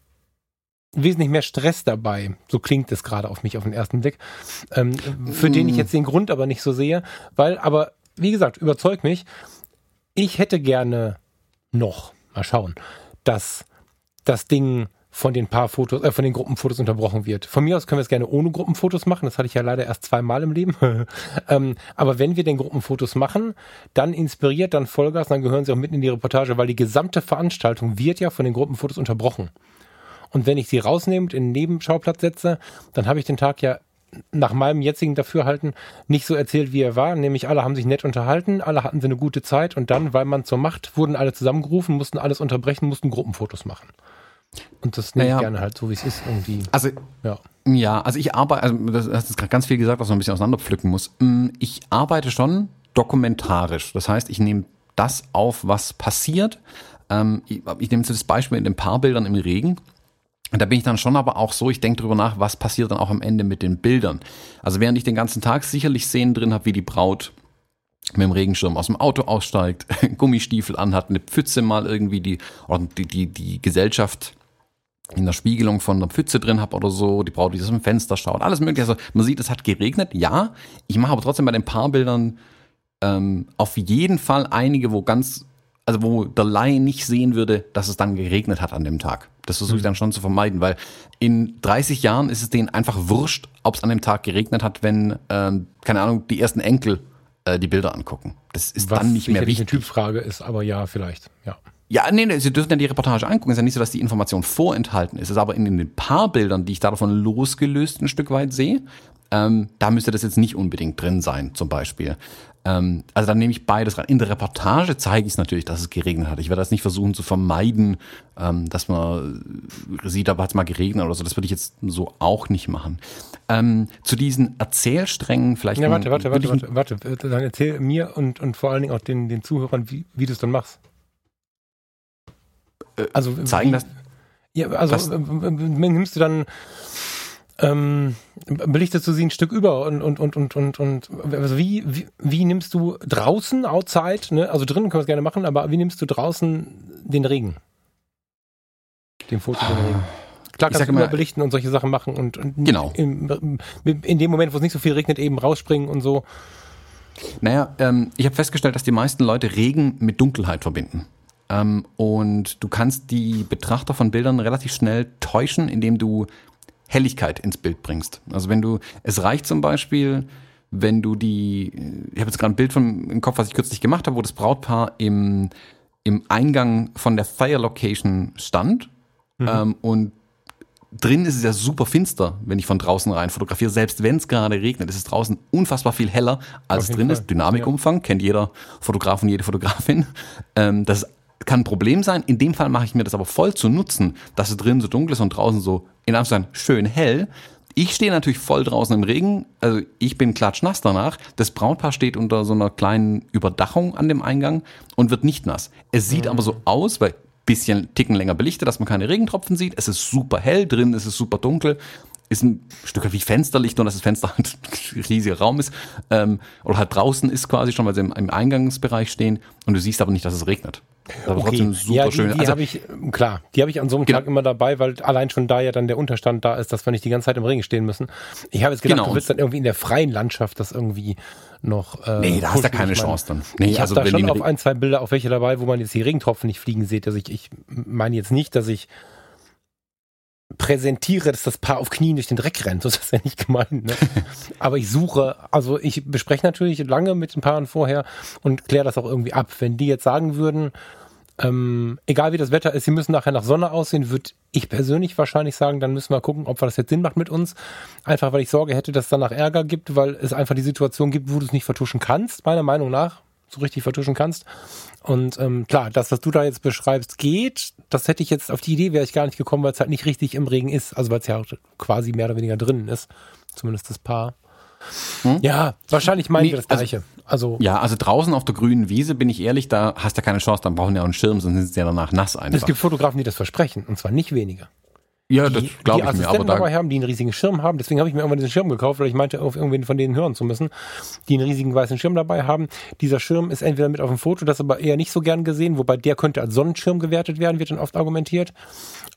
wesentlich mehr Stress dabei. So klingt es gerade auf mich auf den ersten Blick. Ähm, für mm. den ich mm. jetzt den Grund aber nicht so sehe, weil, aber wie gesagt, überzeugt mich. Ich hätte gerne noch, mal schauen, dass das Ding von den paar Fotos, äh, von den Gruppenfotos unterbrochen wird. Von mir aus können wir es gerne ohne Gruppenfotos machen. Das hatte ich ja leider erst zweimal im Leben. [LAUGHS] ähm, aber wenn wir den Gruppenfotos machen, dann inspiriert, dann Vollgas, dann gehören sie auch mitten in die Reportage, weil die gesamte Veranstaltung wird ja von den Gruppenfotos unterbrochen. Und wenn ich sie rausnehme und in den Nebenschauplatz setze, dann habe ich den Tag ja nach meinem jetzigen Dafürhalten nicht so erzählt, wie er war. Nämlich alle haben sich nett unterhalten, alle hatten sie eine gute Zeit und dann, weil man zur Macht, wurden alle zusammengerufen, mussten alles unterbrechen, mussten Gruppenfotos machen. Und das nehme naja. ich gerne halt so, wie es ist irgendwie. Also, ja. Ja, also ich arbeite, also das hast gerade ganz viel gesagt, was man ein bisschen auseinanderpflücken muss. Mm, ich arbeite schon dokumentarisch. Das heißt, ich nehme das auf, was passiert. Ähm, ich, ich nehme jetzt das Beispiel in den Paarbildern im Regen da bin ich dann schon aber auch so, ich denke drüber nach, was passiert dann auch am Ende mit den Bildern. Also während ich den ganzen Tag sicherlich Szenen drin habe, wie die Braut mit dem Regenschirm aus dem Auto aussteigt, [LAUGHS] Gummistiefel anhat, eine Pfütze mal irgendwie die, die, die, die Gesellschaft in der Spiegelung von der Pfütze drin habe oder so, die Braut, die aus dem Fenster schaut, alles mögliche. Also man sieht, es hat geregnet, ja. Ich mache aber trotzdem bei den Paarbildern ähm, auf jeden Fall einige, wo ganz also wo der Laie nicht sehen würde, dass es dann geregnet hat an dem Tag. Das versuche ich mhm. dann schon zu vermeiden, weil in 30 Jahren ist es denen einfach wurscht, ob es an dem Tag geregnet hat, wenn, ähm, keine Ahnung, die ersten Enkel äh, die Bilder angucken. Das ist Was dann nicht mehr wichtig. eine Typfrage ist, aber ja, vielleicht, ja. Ja, nee, nee, Sie dürfen ja die Reportage angucken. Es ist ja nicht so, dass die Information vorenthalten ist. Es ist aber in den paar Bildern, die ich davon losgelöst ein Stück weit sehe, ähm, da müsste das jetzt nicht unbedingt drin sein, zum Beispiel. Ähm, also dann nehme ich beides rein. In der Reportage zeige ich es natürlich, dass es geregnet hat. Ich werde das nicht versuchen zu vermeiden, ähm, dass man sieht, aber hat es mal geregnet oder so. Das würde ich jetzt so auch nicht machen. Ähm, zu diesen Erzählsträngen vielleicht. Ja, warte, warte, warte, warte, warte. Dann erzähl mir und, und vor allen Dingen auch den, den Zuhörern, wie, wie du es dann machst. Äh, also zeigen, dass. Ja, also das, nimmst du dann ähm, belichtest du sie ein Stück über und und und und und und also wie, wie wie nimmst du draußen outside ne? Also drinnen können wir es gerne machen aber wie nimmst du draußen den Regen? Den Foto den Regen. Klar kannst du immer belichten und solche Sachen machen und, und genau. in, in dem Moment wo es nicht so viel regnet eben rausspringen und so. Naja ähm, ich habe festgestellt dass die meisten Leute Regen mit Dunkelheit verbinden. Ähm, und du kannst die Betrachter von Bildern relativ schnell täuschen indem du Helligkeit ins Bild bringst. Also wenn du, es reicht zum Beispiel, wenn du die, ich habe jetzt gerade ein Bild von, im Kopf, was ich kürzlich gemacht habe, wo das Brautpaar im, im Eingang von der Fire Location stand mhm. ähm, und drin ist es ja super finster, wenn ich von draußen rein fotografiere. Selbst wenn es gerade regnet, ist es draußen unfassbar viel heller, als es drin Fall. ist. Dynamikumfang, ja. kennt jeder Fotograf und jede Fotografin. Ähm, das kann ein Problem sein. In dem Fall mache ich mir das aber voll zu nutzen, dass es drin so dunkel ist und draußen so in Amsterdam schön hell. Ich stehe natürlich voll draußen im Regen, also ich bin klatschnass danach. Das Brautpaar steht unter so einer kleinen Überdachung an dem Eingang und wird nicht nass. Es sieht mhm. aber so aus, weil bisschen Ticken länger belichtet, dass man keine Regentropfen sieht. Es ist super hell, drin ist es super dunkel ist ein Stück wie Fensterlicht, nur dass das Fenster [LAUGHS] halt ein riesiger Raum ist. Ähm, oder halt draußen ist quasi schon, weil sie im, im, Eingangsbereich stehen und du siehst aber nicht, dass es regnet. Aber okay. trotzdem super ja, die, schön. Die also, habe ich, klar, die habe ich an so einem genau. Tag immer dabei, weil allein schon da ja dann der Unterstand da ist, dass wir nicht die ganze Zeit im Regen stehen müssen. Ich habe jetzt gedacht, genau. du willst dann irgendwie in der freien Landschaft das irgendwie noch. Äh, nee, da hast du keine Chance dann. Nee, ich also habe da schon auf ein, zwei Bilder auch welche dabei, wo man jetzt die Regentropfen nicht fliegen sieht. Also ich, ich meine jetzt nicht, dass ich präsentiere, dass das Paar auf Knien durch den Dreck rennt. Das ist ja nicht gemeint. Ne? [LAUGHS] Aber ich suche, also ich bespreche natürlich lange mit den Paaren vorher und kläre das auch irgendwie ab. Wenn die jetzt sagen würden, ähm, egal wie das Wetter ist, sie müssen nachher nach Sonne aussehen, würde ich persönlich wahrscheinlich sagen, dann müssen wir gucken, ob das jetzt Sinn macht mit uns. Einfach weil ich Sorge hätte, dass es danach Ärger gibt, weil es einfach die Situation gibt, wo du es nicht vertuschen kannst, meiner Meinung nach, so richtig vertuschen kannst. Und ähm, klar, das, was du da jetzt beschreibst, geht. Das hätte ich jetzt auf die Idee wäre ich gar nicht gekommen, weil es halt nicht richtig im Regen ist. Also weil es ja quasi mehr oder weniger drinnen ist. Zumindest das Paar. Hm? Ja, wahrscheinlich meinen nee, wir das Gleiche. Also, also, ja, also draußen auf der grünen Wiese, bin ich ehrlich, da hast du keine Chance, dann brauchen wir auch einen Schirm, sonst sind sie ja danach nass einfach. Es gibt Fotografen, die das versprechen, und zwar nicht wenige. Ja, das glaube ich mir. Aber da dabei haben, die einen riesigen Schirm haben. Deswegen habe ich mir irgendwann diesen Schirm gekauft, weil ich meinte, auf irgendwen von denen hören zu müssen, die einen riesigen weißen Schirm dabei haben. Dieser Schirm ist entweder mit auf dem Foto, das aber eher nicht so gern gesehen, wobei der könnte als Sonnenschirm gewertet werden, wird dann oft argumentiert.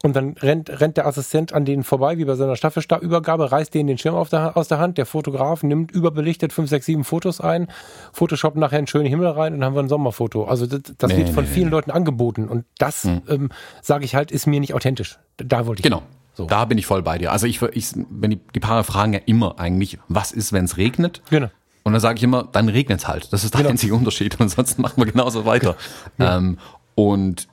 Und dann rennt, rennt der Assistent an denen vorbei, wie bei seiner Staffelstabübergabe, reißt denen den Schirm der, aus der Hand. Der Fotograf nimmt überbelichtet fünf, sechs, sieben Fotos ein, Photoshop nachher einen schönen Himmel rein und dann haben wir ein Sommerfoto. Also das, das nee, wird von vielen. Leuten angeboten. Und das, hm. ähm, sage ich halt, ist mir nicht authentisch. Da wollte ich. Genau. So. Da bin ich voll bei dir. Also ich, ich wenn die, die Paare fragen ja immer eigentlich, was ist, wenn es regnet? Genau. Und dann sage ich immer, dann regnet es halt. Das ist der genau. einzige Unterschied. Und [LAUGHS] ansonsten machen wir genauso weiter. Ja. Ähm, und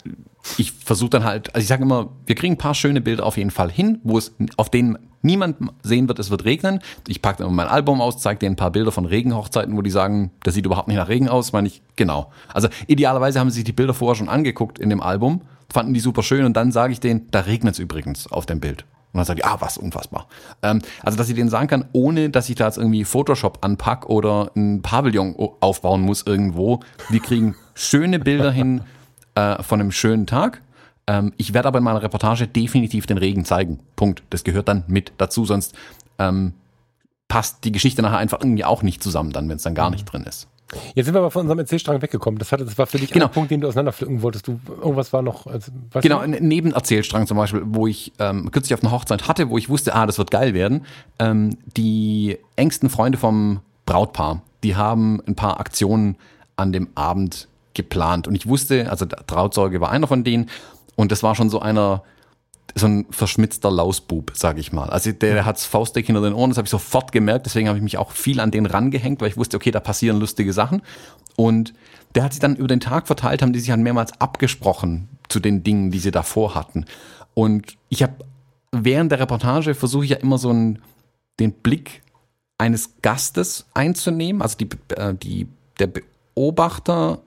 ich versuche dann halt, also ich sage immer, wir kriegen ein paar schöne Bilder auf jeden Fall hin, wo es auf denen niemand sehen wird, es wird regnen. Ich packe dann immer mein Album aus, zeige denen ein paar Bilder von Regenhochzeiten, wo die sagen, das sieht überhaupt nicht nach Regen aus, meine ich, genau. Also idealerweise haben sie sich die Bilder vorher schon angeguckt in dem Album fanden die super schön und dann sage ich denen, da regnet es übrigens auf dem Bild. Und dann sage ich, ah, was, unfassbar. Ähm, also, dass ich denen sagen kann, ohne dass ich da jetzt irgendwie Photoshop anpack oder ein Pavillon aufbauen muss irgendwo. Wir kriegen [LAUGHS] schöne Bilder hin äh, von einem schönen Tag. Ähm, ich werde aber in meiner Reportage definitiv den Regen zeigen. Punkt. Das gehört dann mit dazu, sonst ähm, passt die Geschichte nachher einfach irgendwie auch nicht zusammen, dann, wenn es dann gar nicht drin ist. Jetzt sind wir aber von unserem Erzählstrang weggekommen. Das, hatte, das war für dich genau. ein Punkt, den du auseinanderpflücken wolltest. Du, irgendwas war noch. Also, genau, ein Nebenerzählstrang zum Beispiel, wo ich ähm, kürzlich auf einer Hochzeit hatte, wo ich wusste, ah, das wird geil werden. Ähm, die engsten Freunde vom Brautpaar, die haben ein paar Aktionen an dem Abend geplant. Und ich wusste, also der Trauzeuge war einer von denen. Und das war schon so einer, so ein verschmitzter Lausbub, sag ich mal. Also der, der hat's faustdick hinter den Ohren, das habe ich sofort gemerkt, deswegen habe ich mich auch viel an den rangehängt, weil ich wusste, okay, da passieren lustige Sachen. Und der hat sich dann über den Tag verteilt, haben die sich dann mehrmals abgesprochen zu den Dingen, die sie davor hatten. Und ich habe während der Reportage versuche ich ja immer so einen, den Blick eines Gastes einzunehmen, also die, äh, die der Beobachter,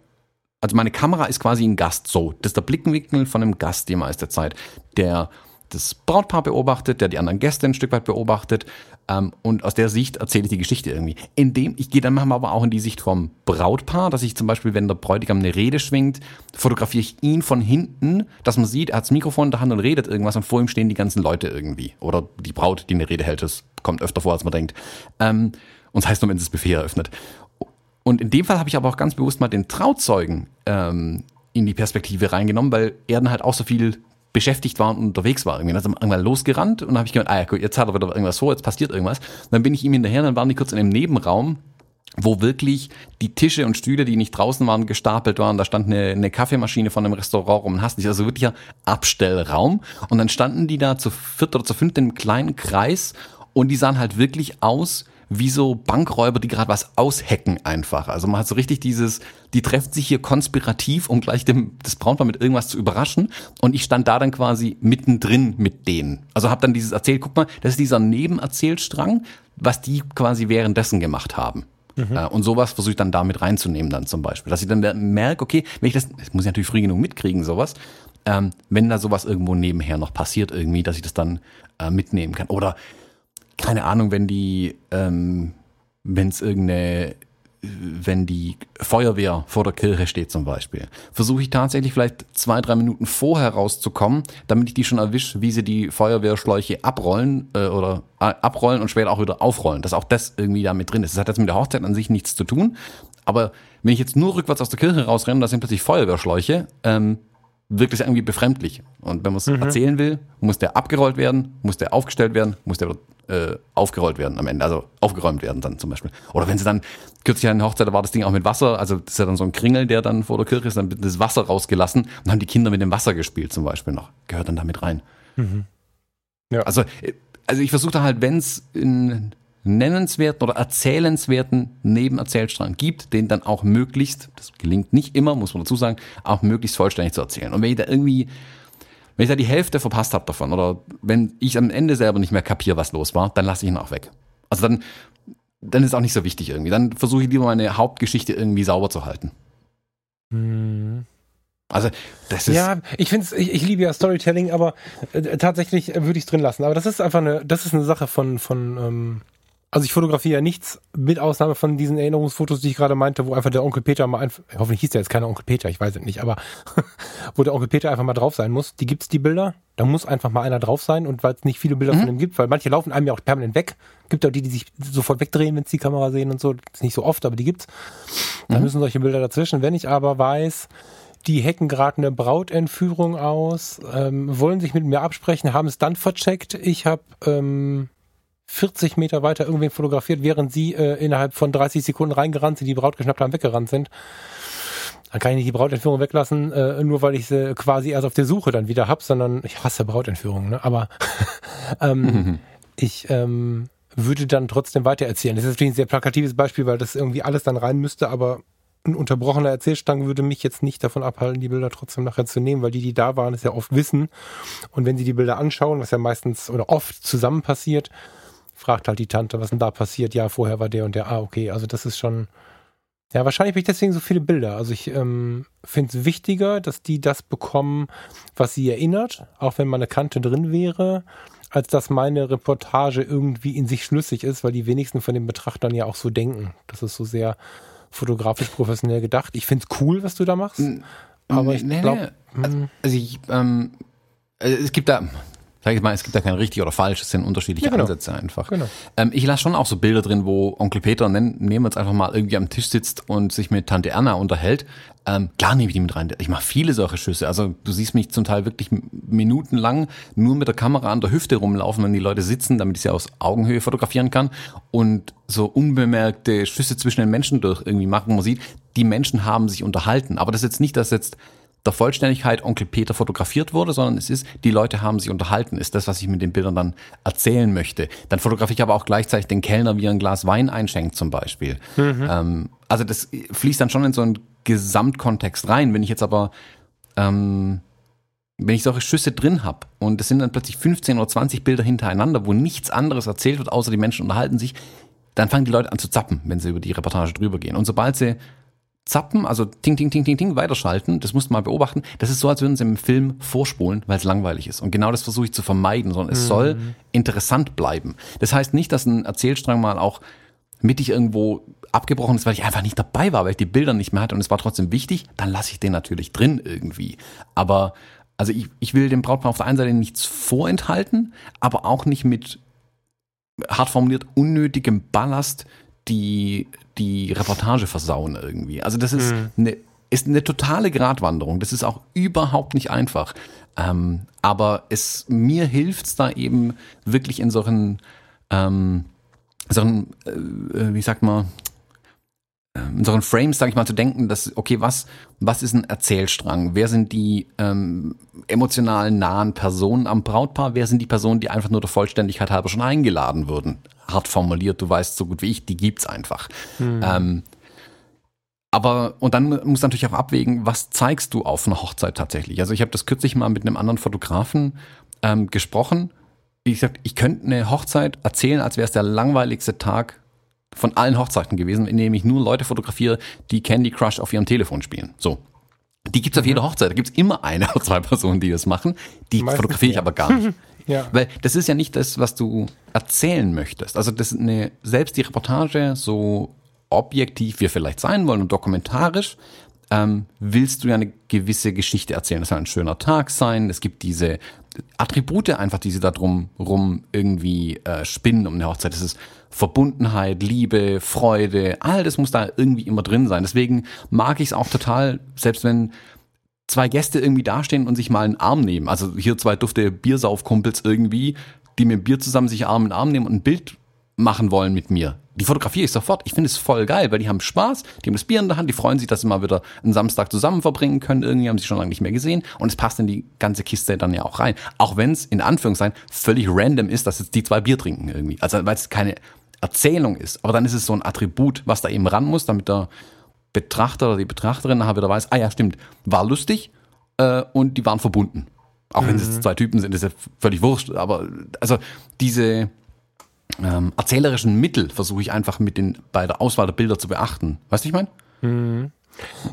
also meine Kamera ist quasi ein Gast, so. Das ist der Blickwinkel von einem Gast die meiste Zeit. Der das Brautpaar beobachtet, der die anderen Gäste ein Stück weit beobachtet ähm, und aus der Sicht erzähle ich die Geschichte irgendwie. Indem ich gehe dann manchmal aber auch in die Sicht vom Brautpaar, dass ich zum Beispiel, wenn der Bräutigam eine Rede schwingt, fotografiere ich ihn von hinten, dass man sieht, er hat das Mikrofon in der Hand und redet irgendwas und vor ihm stehen die ganzen Leute irgendwie. Oder die Braut, die eine Rede hält, das kommt öfter vor, als man denkt. Ähm, und das heißt nur, wenn sie das Buffet eröffnet. Und in dem Fall habe ich aber auch ganz bewusst mal den Trauzeugen ähm, in die Perspektive reingenommen, weil er dann halt auch so viel beschäftigt war und unterwegs war. Irgendwie. Dann ist er irgendwann losgerannt und dann habe ich gedacht, ah ja, gut, jetzt hat er wieder irgendwas vor, jetzt passiert irgendwas. dann bin ich ihm hinterher, dann waren die kurz in einem Nebenraum, wo wirklich die Tische und Stühle, die nicht draußen waren, gestapelt waren. Da stand eine, eine Kaffeemaschine von einem Restaurant rum. Hast nicht, also wirklicher Abstellraum. Und dann standen die da zu viert oder zu fünft in einem kleinen Kreis und die sahen halt wirklich aus wie so Bankräuber, die gerade was aushacken einfach. Also man hat so richtig dieses, die treffen sich hier konspirativ, um gleich dem, das Brautpaar mit irgendwas zu überraschen. Und ich stand da dann quasi mittendrin mit denen. Also habe dann dieses erzählt, guck mal, das ist dieser Nebenerzählstrang, was die quasi währenddessen gemacht haben. Mhm. Äh, und sowas versuche ich dann damit reinzunehmen dann zum Beispiel. Dass ich dann merke, okay, wenn ich das, das muss ich natürlich früh genug mitkriegen, sowas, ähm, wenn da sowas irgendwo nebenher noch passiert irgendwie, dass ich das dann äh, mitnehmen kann. Oder keine Ahnung, wenn die, ähm, wenn es irgendeine, wenn die Feuerwehr vor der Kirche steht zum Beispiel, versuche ich tatsächlich vielleicht zwei, drei Minuten vorher rauszukommen, damit ich die schon erwische, wie sie die Feuerwehrschläuche abrollen äh, oder äh, abrollen und später auch wieder aufrollen, dass auch das irgendwie da mit drin ist. Das hat jetzt mit der Hochzeit an sich nichts zu tun, aber wenn ich jetzt nur rückwärts aus der Kirche rausrenne, da sind plötzlich Feuerwehrschläuche, ähm, wirkt es irgendwie befremdlich. Und wenn man es mhm. erzählen will, muss der abgerollt werden, muss der aufgestellt werden, muss der äh, aufgerollt werden am Ende, also aufgeräumt werden dann zum Beispiel. Oder wenn sie dann, kürzlich an der Hochzeit, da war das Ding auch mit Wasser, also das ist ja dann so ein Kringel, der dann vor der Kirche ist, dann wird das Wasser rausgelassen und haben die Kinder mit dem Wasser gespielt zum Beispiel noch. Gehört dann damit rein. Mhm. Ja. Also, äh, also ich versuche da halt, wenn es in nennenswerten oder erzählenswerten Nebenerzählstrang gibt, den dann auch möglichst, das gelingt nicht immer, muss man dazu sagen, auch möglichst vollständig zu erzählen. Und wenn ich da irgendwie wenn ich da die Hälfte verpasst habe davon oder wenn ich am Ende selber nicht mehr kapiere, was los war, dann lasse ich ihn auch weg. Also dann, dann ist auch nicht so wichtig irgendwie. Dann versuche ich lieber meine Hauptgeschichte irgendwie sauber zu halten. Hm. Also, das ist. Ja, ich finde ich, ich liebe ja Storytelling, aber äh, tatsächlich würde ich es drin lassen. Aber das ist einfach eine, das ist eine Sache von, von ähm, also ich fotografiere ja nichts, mit Ausnahme von diesen Erinnerungsfotos, die ich gerade meinte, wo einfach der Onkel Peter mal einfach, hoffentlich hieß der jetzt keiner Onkel Peter, ich weiß es nicht, aber [LAUGHS] wo der Onkel Peter einfach mal drauf sein muss. Die gibt's die Bilder, da muss einfach mal einer drauf sein und weil es nicht viele Bilder mhm. von ihm gibt, weil manche laufen einem ja auch permanent weg. Gibt auch die, die sich sofort wegdrehen, wenn sie die Kamera sehen und so. Das ist nicht so oft, aber die gibt's. Da mhm. müssen solche Bilder dazwischen. Wenn ich aber weiß, die hacken gerade eine Brautentführung aus, ähm, wollen sich mit mir absprechen, haben es dann vercheckt. Ich habe ähm, 40 Meter weiter irgendwen fotografiert, während sie äh, innerhalb von 30 Sekunden reingerannt sind, die Braut geschnappt haben, weggerannt sind. Dann kann ich nicht die Brautentführung weglassen, äh, nur weil ich sie quasi erst auf der Suche dann wieder hab, sondern ich hasse Brautentführungen, ne? Aber [LAUGHS] ähm, mhm. [LAUGHS] ich ähm, würde dann trotzdem weitererzählen. Das ist natürlich ein sehr plakatives Beispiel, weil das irgendwie alles dann rein müsste, aber ein unterbrochener Erzählstrang würde mich jetzt nicht davon abhalten, die Bilder trotzdem nachher zu nehmen, weil die, die da waren, es ja oft wissen. Und wenn sie die Bilder anschauen, was ja meistens oder oft zusammen passiert, fragt halt die Tante, was denn da passiert. Ja, vorher war der und der. Ah, okay. Also das ist schon. Ja, wahrscheinlich bin ich deswegen so viele Bilder. Also ich ähm, finde es wichtiger, dass die das bekommen, was sie erinnert, auch wenn meine Kante drin wäre, als dass meine Reportage irgendwie in sich schlüssig ist, weil die wenigsten von den Betrachtern ja auch so denken. Das ist so sehr fotografisch professionell gedacht. Ich finde es cool, was du da machst. Aber ich glaube. Nee. Hm. Also ich, ähm, äh, es gibt da, Sag ich mal, es gibt da kein richtig oder falsch, es sind unterschiedliche ja, genau. Ansätze einfach. Genau. Ähm, ich lasse schon auch so Bilder drin, wo Onkel Peter, nennen, nehmen wir jetzt einfach mal, irgendwie am Tisch sitzt und sich mit Tante Erna unterhält. Ähm, klar nehme ich die mit rein. Ich mache viele solche Schüsse. Also du siehst mich zum Teil wirklich minutenlang nur mit der Kamera an der Hüfte rumlaufen, wenn die Leute sitzen, damit ich sie aus Augenhöhe fotografieren kann und so unbemerkte Schüsse zwischen den Menschen durch irgendwie machen. Man sieht, die Menschen haben sich unterhalten. Aber das ist jetzt nicht, dass jetzt der Vollständigkeit Onkel Peter fotografiert wurde, sondern es ist, die Leute haben sich unterhalten, ist das, was ich mit den Bildern dann erzählen möchte. Dann fotografiere ich aber auch gleichzeitig den Kellner, wie er ein Glas Wein einschenkt zum Beispiel. Mhm. Ähm, also das fließt dann schon in so einen Gesamtkontext rein. Wenn ich jetzt aber, ähm, wenn ich solche Schüsse drin habe und es sind dann plötzlich 15 oder 20 Bilder hintereinander, wo nichts anderes erzählt wird, außer die Menschen unterhalten sich, dann fangen die Leute an zu zappen, wenn sie über die Reportage drüber gehen. Und sobald sie zappen, also ting, ting, ting, ting, ting, weiterschalten, das musst du mal beobachten. Das ist so, als würden sie im Film vorspulen, weil es langweilig ist. Und genau das versuche ich zu vermeiden, sondern es mhm. soll interessant bleiben. Das heißt nicht, dass ein Erzählstrang mal auch mittig irgendwo abgebrochen ist, weil ich einfach nicht dabei war, weil ich die Bilder nicht mehr hatte und es war trotzdem wichtig, dann lasse ich den natürlich drin irgendwie. Aber also ich, ich will dem Brautpaar auf der einen Seite nichts vorenthalten, aber auch nicht mit hart formuliert unnötigem Ballast die, die Reportage versauen irgendwie. Also das ist mhm. eine ist eine totale Gratwanderung. Das ist auch überhaupt nicht einfach. Ähm, aber es mir hilft's da eben wirklich in solchen, ähm, solchen äh, wie sagt man, in solchen Frames, sage ich mal, zu denken, dass, okay, was, was ist ein Erzählstrang? Wer sind die ähm, emotional nahen Personen am Brautpaar? Wer sind die Personen, die einfach nur der Vollständigkeit halber schon eingeladen würden? Hart formuliert, du weißt so gut wie ich, die gibt's einfach. Hm. Ähm, aber, und dann muss natürlich auch abwägen, was zeigst du auf einer Hochzeit tatsächlich? Also ich habe das kürzlich mal mit einem anderen Fotografen ähm, gesprochen. Ich gesagt, ich könnte eine Hochzeit erzählen, als wäre es der langweiligste Tag von allen Hochzeiten gewesen, in denen ich nur Leute fotografiere, die Candy Crush auf ihrem Telefon spielen. So. Die gibt's auf mhm. jeder Hochzeit. Da gibt's immer eine oder zwei Personen, die das machen. Die Meistens fotografiere ich aber gar nicht. [LAUGHS] ja. Weil das ist ja nicht das, was du erzählen möchtest. Also das ist eine, selbst die Reportage, so objektiv wir vielleicht sein wollen und dokumentarisch, ähm, willst du ja eine gewisse Geschichte erzählen. Das soll ein schöner Tag sein. Es gibt diese Attribute einfach, die sie da drum rum irgendwie äh, spinnen um eine Hochzeit. Das ist Verbundenheit, Liebe, Freude, all das muss da irgendwie immer drin sein. Deswegen mag ich es auch total, selbst wenn zwei Gäste irgendwie dastehen und sich mal einen Arm nehmen. Also hier zwei dufte Biersaufkumpels irgendwie, die mit dem Bier zusammen sich Arm in Arm nehmen und ein Bild machen wollen mit mir. Die fotografiere ich sofort. Ich finde es voll geil, weil die haben Spaß, die haben das Bier in der Hand, die freuen sich, dass sie mal wieder einen Samstag zusammen verbringen können. Irgendwie haben sie schon lange nicht mehr gesehen und es passt in die ganze Kiste dann ja auch rein. Auch wenn es in Anführungszeichen völlig random ist, dass jetzt die zwei Bier trinken irgendwie. Also weil es keine Erzählung ist. Aber dann ist es so ein Attribut, was da eben ran muss, damit der Betrachter oder die Betrachterin nachher wieder weiß, ah ja, stimmt, war lustig äh, und die waren verbunden. Auch mhm. wenn es zwei Typen sind, ist ja völlig wurscht. Aber also diese ähm, erzählerischen Mittel versuche ich einfach mit den bei der Auswahl der Bilder zu beachten. Weißt du, ich meine? Mhm.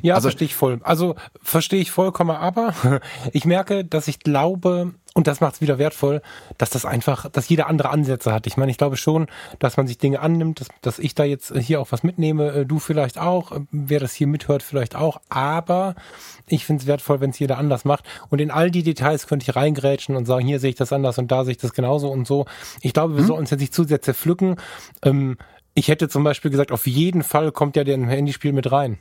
Ja, also, verstehe ich voll. Also verstehe ich vollkommen, aber [LAUGHS] ich merke, dass ich glaube, und das macht es wieder wertvoll, dass das einfach, dass jeder andere Ansätze hat. Ich meine, ich glaube schon, dass man sich Dinge annimmt, dass, dass ich da jetzt hier auch was mitnehme, äh, du vielleicht auch, äh, wer das hier mithört vielleicht auch, aber ich finde es wertvoll, wenn es jeder anders macht. Und in all die Details könnte ich reingrätschen und sagen, hier sehe ich das anders und da sehe ich das genauso und so. Ich glaube, wir hm? sollen uns jetzt nicht zu sehr zerpflücken. Ähm, ich hätte zum Beispiel gesagt, auf jeden Fall kommt ja der Handyspiel mit rein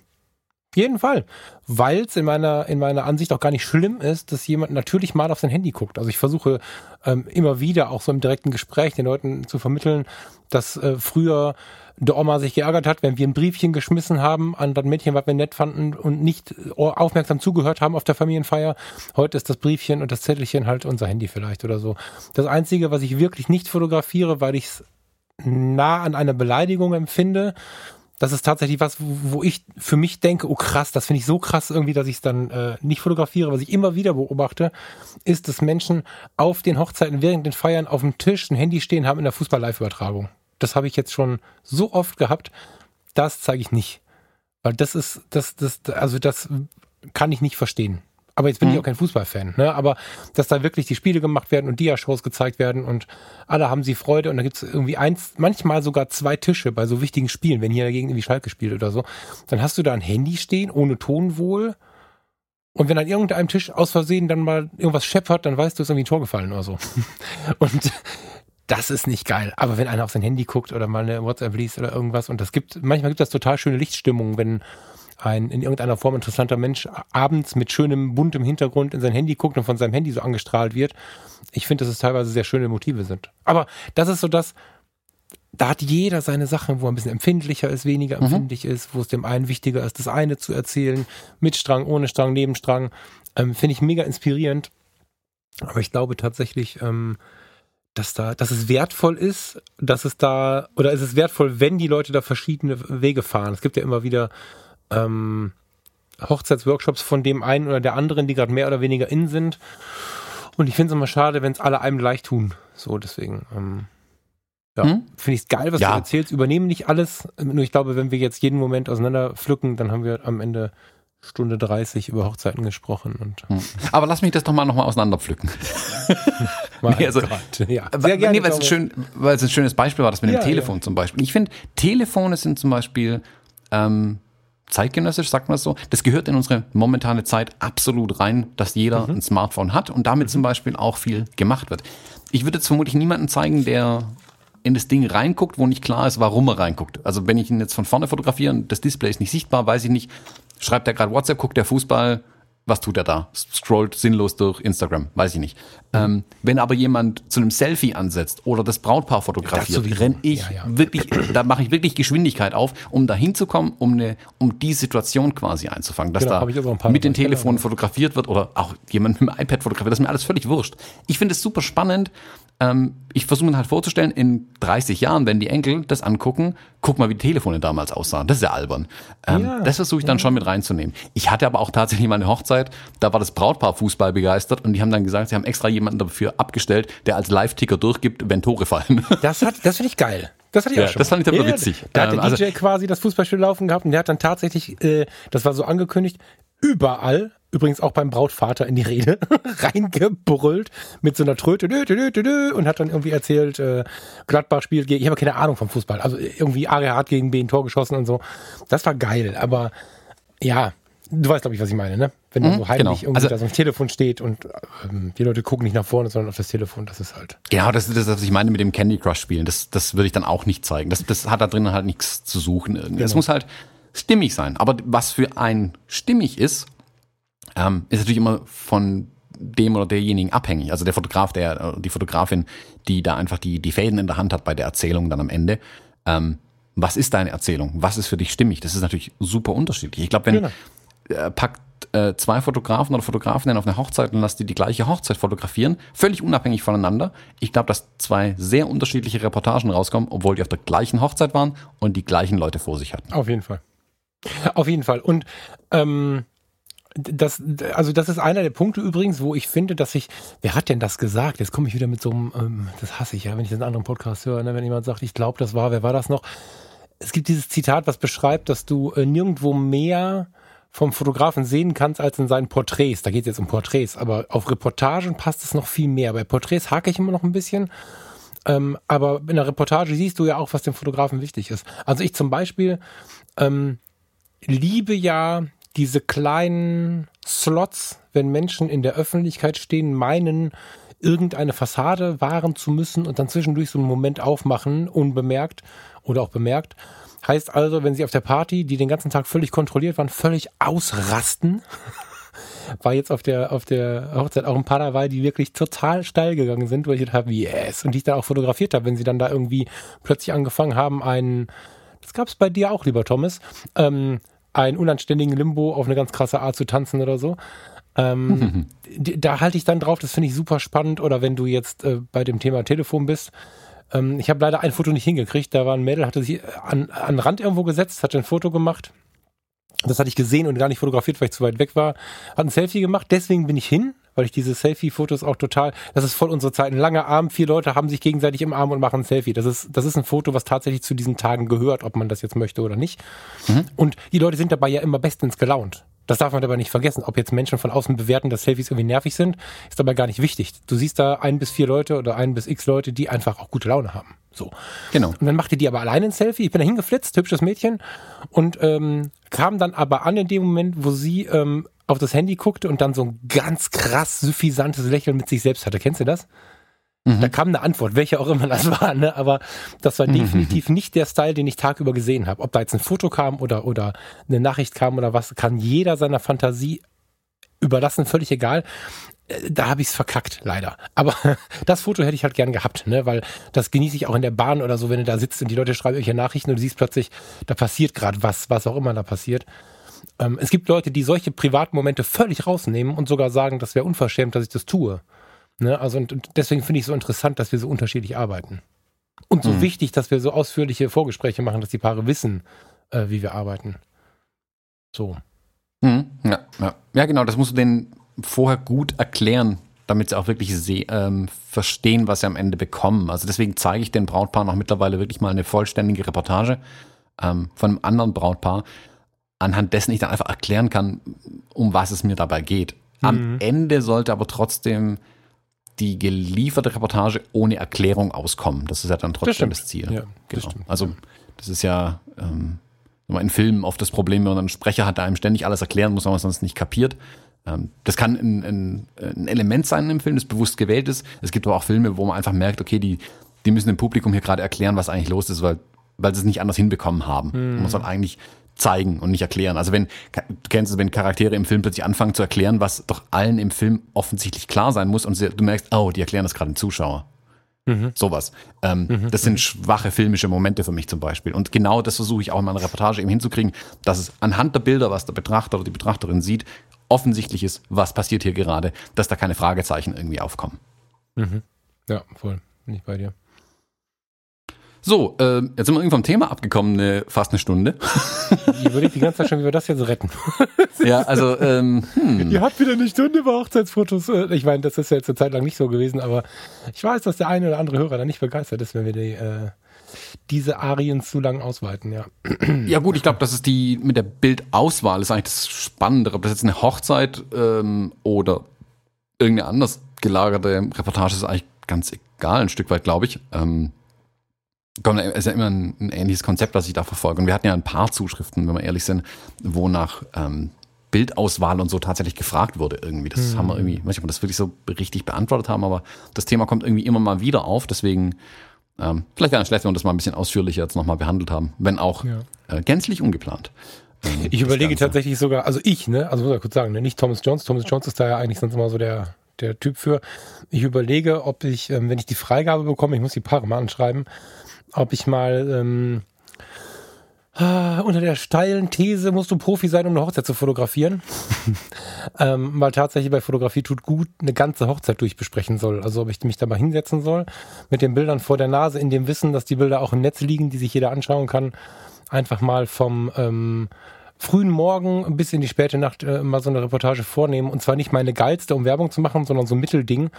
jeden Fall. Weil es in meiner, in meiner Ansicht auch gar nicht schlimm ist, dass jemand natürlich mal auf sein Handy guckt. Also ich versuche ähm, immer wieder auch so im direkten Gespräch den Leuten zu vermitteln, dass äh, früher der Oma sich geärgert hat, wenn wir ein Briefchen geschmissen haben an das Mädchen, was wir nett fanden und nicht aufmerksam zugehört haben auf der Familienfeier. Heute ist das Briefchen und das Zettelchen halt unser Handy vielleicht oder so. Das Einzige, was ich wirklich nicht fotografiere, weil ich es nah an einer Beleidigung empfinde, das ist tatsächlich was, wo ich für mich denke, oh krass, das finde ich so krass irgendwie, dass ich es dann äh, nicht fotografiere. Was ich immer wieder beobachte, ist, dass Menschen auf den Hochzeiten während den Feiern auf dem Tisch ein Handy stehen haben in der Fußball-Live-Übertragung. Das habe ich jetzt schon so oft gehabt. Das zeige ich nicht. Weil das ist, das, das, also das kann ich nicht verstehen. Aber jetzt bin mhm. ich auch kein Fußballfan. Ne? Aber dass da wirklich die Spiele gemacht werden und Dia-Shows gezeigt werden und alle haben sie Freude und da gibt's irgendwie eins, manchmal sogar zwei Tische bei so wichtigen Spielen, wenn hier dagegen irgendwie Schalke spielt oder so. Dann hast du da ein Handy stehen, ohne Ton wohl. Und wenn an irgendeinem Tisch aus Versehen dann mal irgendwas scheppert, dann weißt du, ist irgendwie ein Tor gefallen oder so. [LAUGHS] und das ist nicht geil. Aber wenn einer auf sein Handy guckt oder mal eine WhatsApp liest oder irgendwas und das gibt, manchmal gibt das total schöne Lichtstimmung, wenn ein in irgendeiner Form interessanter Mensch abends mit schönem buntem Hintergrund in sein Handy guckt und von seinem Handy so angestrahlt wird. Ich finde, dass es teilweise sehr schöne Motive sind. Aber das ist so das, da hat jeder seine Sachen, wo er ein bisschen empfindlicher ist, weniger mhm. empfindlich ist, wo es dem einen wichtiger ist, das eine zu erzählen, mit Strang, ohne Strang, Nebenstrang. Ähm, Finde ich mega inspirierend. Aber ich glaube tatsächlich, ähm, dass da, dass es wertvoll ist, dass es da, oder ist es wertvoll, wenn die Leute da verschiedene Wege fahren. Es gibt ja immer wieder ähm, Hochzeitsworkshops von dem einen oder der anderen, die gerade mehr oder weniger in sind. Und ich finde es immer schade, wenn es alle einem gleich tun. So, deswegen, ähm, Ja, hm? finde ich es geil, was ja. du erzählst. Übernehmen nicht alles. Nur ich glaube, wenn wir jetzt jeden Moment auseinander pflücken, dann haben wir am Ende Stunde 30 über Hochzeiten gesprochen. Und hm. Aber lass mich das doch mal nochmal auseinanderpflücken. [LAUGHS] nee, also, ja. Sehr gerne. Nee, weil, es schön, weil es ein schönes Beispiel war, das mit ja, dem Telefon ja. zum Beispiel. Ich finde, Telefone sind zum Beispiel ähm, zeitgenössisch, sagt man es so. Das gehört in unsere momentane Zeit absolut rein, dass jeder mhm. ein Smartphone hat und damit mhm. zum Beispiel auch viel gemacht wird. Ich würde jetzt vermutlich niemanden zeigen, der in das Ding reinguckt, wo nicht klar ist, warum er reinguckt. Also wenn ich ihn jetzt von vorne fotografiere und das Display ist nicht sichtbar, weiß ich nicht, schreibt er gerade WhatsApp, guckt der Fußball, was tut er da? Scrollt sinnlos durch Instagram, weiß ich nicht. Ähm, wenn aber jemand zu einem Selfie ansetzt oder das Brautpaar fotografiert, renne ich ja, ja. wirklich, da mache ich wirklich Geschwindigkeit auf, um da hinzukommen, um eine, um die Situation quasi einzufangen, dass genau, da mit dem Telefon genau. fotografiert wird oder auch jemand mit dem iPad fotografiert, das ist mir alles völlig wurscht. Ich finde es super spannend, ähm, ich versuche mir halt vorzustellen, in 30 Jahren, wenn die Enkel das angucken, guck mal, wie die Telefone damals aussahen. Das ist ja albern. Ähm, ja, das versuche ich dann schon mit reinzunehmen. Ich hatte aber auch tatsächlich mal eine Hochzeit, da war das Brautpaar Fußball begeistert und die haben dann gesagt, sie haben extra jemanden dafür abgestellt, der als Live-Ticker durchgibt, wenn Tore fallen. [LAUGHS] Das, hat, das finde ich geil. Das hatte ich ja, auch schon. Das fand ich aber ja, witzig. Da hat der ähm, DJ also, quasi das Fußballspiel laufen gehabt und der hat dann tatsächlich, äh, das war so angekündigt, überall übrigens auch beim Brautvater in die Rede [LAUGHS] reingebrüllt mit so einer Tröte dö, dö, dö, und hat dann irgendwie erzählt, äh, Gladbach spielt gegen, ich habe keine Ahnung vom Fußball, also irgendwie Aria hat gegen B ein Tor geschossen und so. Das war geil, aber ja, du weißt glaube ich, was ich meine, ne? Wenn mhm, da so heimlich genau. irgendwie also, da so ein Telefon steht und ähm, die Leute gucken nicht nach vorne, sondern auf das Telefon, das ist halt. Genau, das ist das, was ich meine mit dem Candy Crush spielen. Das, das würde ich dann auch nicht zeigen. Das, das hat da drinnen halt nichts zu suchen. Es genau. muss halt stimmig sein. Aber was für ein stimmig ist, ähm, ist natürlich immer von dem oder derjenigen abhängig. Also der Fotograf, der, die Fotografin, die da einfach die, die Fäden in der Hand hat bei der Erzählung dann am Ende. Ähm, was ist deine Erzählung? Was ist für dich stimmig? Das ist natürlich super unterschiedlich. Ich glaube, wenn genau. äh, packt äh, zwei Fotografen oder Fotografinnen auf eine Hochzeit und lasst die die gleiche Hochzeit fotografieren, völlig unabhängig voneinander. Ich glaube, dass zwei sehr unterschiedliche Reportagen rauskommen, obwohl die auf der gleichen Hochzeit waren und die gleichen Leute vor sich hatten. Auf jeden Fall. Auf jeden Fall. Und ähm, das, also das ist einer der Punkte übrigens, wo ich finde, dass ich, wer hat denn das gesagt? Jetzt komme ich wieder mit so einem, ähm, das hasse ich ja, wenn ich einem anderen Podcast höre, ne? wenn jemand sagt, ich glaube, das war, wer war das noch? Es gibt dieses Zitat, was beschreibt, dass du äh, nirgendwo mehr vom Fotografen sehen kannst als in seinen Porträts. Da geht es jetzt um Porträts, aber auf Reportagen passt es noch viel mehr. Bei Porträts hake ich immer noch ein bisschen. Ähm, aber in der Reportage siehst du ja auch, was dem Fotografen wichtig ist. Also ich zum Beispiel ähm, liebe ja diese kleinen Slots, wenn Menschen in der Öffentlichkeit stehen, meinen, irgendeine Fassade wahren zu müssen und dann zwischendurch so einen Moment aufmachen, unbemerkt oder auch bemerkt. Heißt also, wenn sie auf der Party, die den ganzen Tag völlig kontrolliert waren, völlig ausrasten, [LAUGHS] war jetzt auf der, auf der Hochzeit auch ein paar dabei, die wirklich total steil gegangen sind, weil ich gedacht habe, yes, und die ich dann auch fotografiert habe, wenn sie dann da irgendwie plötzlich angefangen haben, einen, das gab es bei dir auch, lieber Thomas, ähm, einen unanständigen Limbo auf eine ganz krasse Art zu tanzen oder so. Ähm, [LAUGHS] da halte ich dann drauf, das finde ich super spannend. Oder wenn du jetzt äh, bei dem Thema Telefon bist. Ähm, ich habe leider ein Foto nicht hingekriegt. Da war ein Mädel, hatte sich an, an den Rand irgendwo gesetzt, hat ein Foto gemacht. Das hatte ich gesehen und gar nicht fotografiert, weil ich zu weit weg war. Hat ein Selfie gemacht, deswegen bin ich hin, weil ich diese Selfie-Fotos auch total, das ist voll unsere Zeit. Ein langer Arm, vier Leute haben sich gegenseitig im Arm und machen ein Selfie. Das ist, das ist ein Foto, was tatsächlich zu diesen Tagen gehört, ob man das jetzt möchte oder nicht. Mhm. Und die Leute sind dabei ja immer bestens gelaunt. Das darf man aber nicht vergessen. Ob jetzt Menschen von außen bewerten, dass Selfies irgendwie nervig sind, ist aber gar nicht wichtig. Du siehst da ein bis vier Leute oder ein bis x Leute, die einfach auch gute Laune haben. So. Genau. Und dann machte die aber alleine ein Selfie. Ich bin da hingeflitzt, hübsches Mädchen. Und ähm, kam dann aber an in dem Moment, wo sie ähm, auf das Handy guckte und dann so ein ganz krass suffisantes Lächeln mit sich selbst hatte. Kennst du das? Mhm. Da kam eine Antwort, welche auch immer das [LAUGHS] war, ne? aber das war mhm. definitiv nicht der Style, den ich tagüber gesehen habe. Ob da jetzt ein Foto kam oder, oder eine Nachricht kam oder was, kann jeder seiner Fantasie überlassen, völlig egal. Äh, da habe ich es verkackt, leider. Aber [LAUGHS] das Foto hätte ich halt gern gehabt, ne? weil das genieße ich auch in der Bahn oder so, wenn du da sitzt und die Leute schreiben irgendwelche Nachrichten und du siehst plötzlich, da passiert gerade was, was auch immer da passiert. Ähm, es gibt Leute, die solche privaten Momente völlig rausnehmen und sogar sagen, das wäre unverschämt, dass ich das tue. Ne? Also und, und deswegen finde ich es so interessant, dass wir so unterschiedlich arbeiten. Und so mhm. wichtig, dass wir so ausführliche Vorgespräche machen, dass die Paare wissen, äh, wie wir arbeiten. So. Mhm. Ja, ja. ja, genau, das musst du denen vorher gut erklären, damit sie auch wirklich ähm, verstehen, was sie am Ende bekommen. Also deswegen zeige ich den Brautpaaren auch mittlerweile wirklich mal eine vollständige Reportage ähm, von einem anderen Brautpaar, anhand dessen ich dann einfach erklären kann, um was es mir dabei geht. Am mhm. Ende sollte aber trotzdem die gelieferte Reportage ohne Erklärung auskommen. Das ist ja dann trotzdem das, das Ziel. Ja, genau. Das also das ist ja ähm, in Filmen oft das Problem, wenn man einen Sprecher hat, der einem ständig alles erklären muss, weil man sonst nicht kapiert. Ähm, das kann ein, ein, ein, Element sein im Film, das bewusst gewählt ist. Es gibt aber auch Filme, wo man einfach merkt, okay, die, die müssen dem Publikum hier gerade erklären, was eigentlich los ist, weil, weil sie es nicht anders hinbekommen haben. Mhm. Man soll eigentlich zeigen und nicht erklären. Also wenn, du kennst es, wenn Charaktere im Film plötzlich anfangen zu erklären, was doch allen im Film offensichtlich klar sein muss und du merkst, oh, die erklären das gerade dem Zuschauer. Mhm. Sowas. Ähm, mhm. Das sind schwache filmische Momente für mich zum Beispiel. Und genau das versuche ich auch in meiner Reportage eben hinzukriegen, dass es anhand der Bilder, was der Betrachter oder die Betrachterin sieht, offensichtlich ist, was passiert hier gerade, dass da keine Fragezeichen irgendwie aufkommen. Mhm. Ja, voll. Bin ich bei dir. So, äh, jetzt sind wir irgendwie vom Thema abgekommen, eine, fast eine Stunde. Ich überlege die ganze Zeit schon, wie wir das jetzt retten. [LAUGHS] Ja, also, ähm, hm. Ihr habt wieder eine Stunde über Hochzeitsfotos. Äh, ich meine, das ist ja jetzt eine Zeit lang nicht so gewesen, aber ich weiß, dass der eine oder andere Hörer da nicht begeistert ist, wenn wir die, äh, diese Arien zu lang ausweiten, ja. Ja gut, ich glaube, das ist die mit der Bildauswahl ist eigentlich das Spannende. Ob das jetzt eine Hochzeit ähm, oder irgendeine anders gelagerte Reportage ist eigentlich ganz egal, ein Stück weit, glaube ich. Ähm, ist ja immer ein, ein, ähnliches Konzept, was ich da verfolge. Und wir hatten ja ein paar Zuschriften, wenn wir ehrlich sind, wo nach ähm, Bildauswahl und so tatsächlich gefragt wurde irgendwie. Das mhm. haben wir irgendwie, ich weiß nicht, ob wir das wirklich so richtig beantwortet haben, aber das Thema kommt irgendwie immer mal wieder auf. Deswegen, ähm, vielleicht wäre es schlecht, wenn wir das mal ein bisschen ausführlicher jetzt nochmal behandelt haben, wenn auch ja. äh, gänzlich ungeplant. Ähm, ich überlege Ganze. tatsächlich sogar, also ich, ne, also muss ich kurz sagen, ne, nicht Thomas Jones. Thomas Jones ist da ja eigentlich sonst immer so der, der Typ für. Ich überlege, ob ich, ähm, wenn ich die Freigabe bekomme, ich muss die Paare mal anschreiben, ob ich mal ähm, äh, unter der steilen These musst du Profi sein, um eine Hochzeit zu fotografieren. [LAUGHS] ähm, weil tatsächlich bei Fotografie tut gut eine ganze Hochzeit durchbesprechen soll. Also ob ich mich da mal hinsetzen soll mit den Bildern vor der Nase, in dem Wissen, dass die Bilder auch im Netz liegen, die sich jeder anschauen kann. Einfach mal vom ähm, frühen Morgen bis in die späte Nacht äh, mal so eine Reportage vornehmen. Und zwar nicht meine geilste, um Werbung zu machen, sondern so ein Mittelding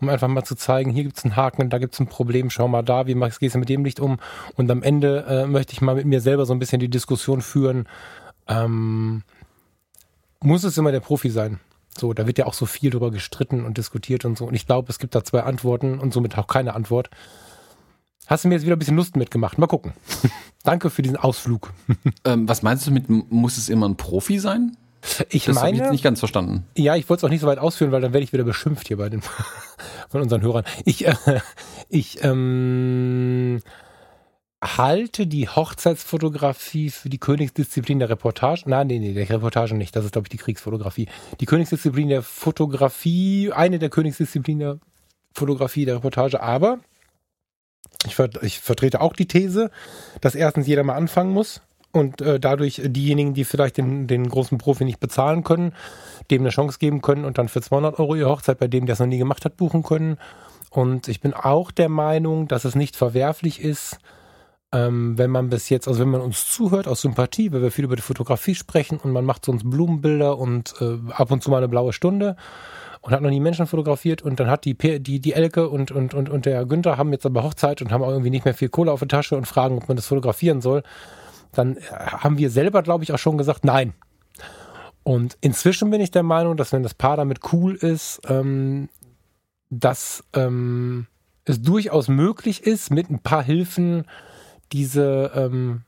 um einfach mal zu zeigen, hier gibt's einen Haken, da gibt's ein Problem, schau mal da, wie machst, gehst du mit dem Licht um? Und am Ende äh, möchte ich mal mit mir selber so ein bisschen die Diskussion führen, ähm, muss es immer der Profi sein? So, da wird ja auch so viel drüber gestritten und diskutiert und so. Und ich glaube, es gibt da zwei Antworten und somit auch keine Antwort. Hast du mir jetzt wieder ein bisschen Lust mitgemacht? Mal gucken. [LAUGHS] Danke für diesen Ausflug. [LAUGHS] Ähm, was meinst du mit, muss es immer ein Profi sein? Ich das meine, ich nicht ganz verstanden. Ja, ich wollte es auch nicht so weit ausführen, weil dann werde ich wieder beschimpft hier bei den [LAUGHS] von unseren Hörern. Ich, äh, ich ähm, halte die Hochzeitsfotografie für die Königsdisziplin der Reportage. Nein, nee, nee, der Reportage nicht. Das ist, glaube ich, die Kriegsfotografie. Die Königsdisziplin der Fotografie, eine der Königsdisziplinen der Fotografie der Reportage, aber ich, ver ich vertrete auch die These, dass erstens jeder mal anfangen muss und äh, dadurch diejenigen, die vielleicht den, den großen Profi nicht bezahlen können, dem eine Chance geben können und dann für 200 Euro ihre Hochzeit bei dem, der es noch nie gemacht hat, buchen können. Und ich bin auch der Meinung, dass es nicht verwerflich ist, ähm, wenn man bis jetzt, also wenn man uns zuhört aus Sympathie, weil wir viel über die Fotografie sprechen und man macht so uns Blumenbilder und äh, ab und zu mal eine blaue Stunde und hat noch nie Menschen fotografiert und dann hat die die die Elke und und und und der Günther haben jetzt aber Hochzeit und haben auch irgendwie nicht mehr viel Kohle auf der Tasche und fragen, ob man das fotografieren soll dann äh, haben wir selber, glaube ich, auch schon gesagt, nein. Und inzwischen bin ich der Meinung, dass wenn das Paar damit cool ist, ähm, dass ähm, es durchaus möglich ist, mit ein paar Hilfen diese, ähm,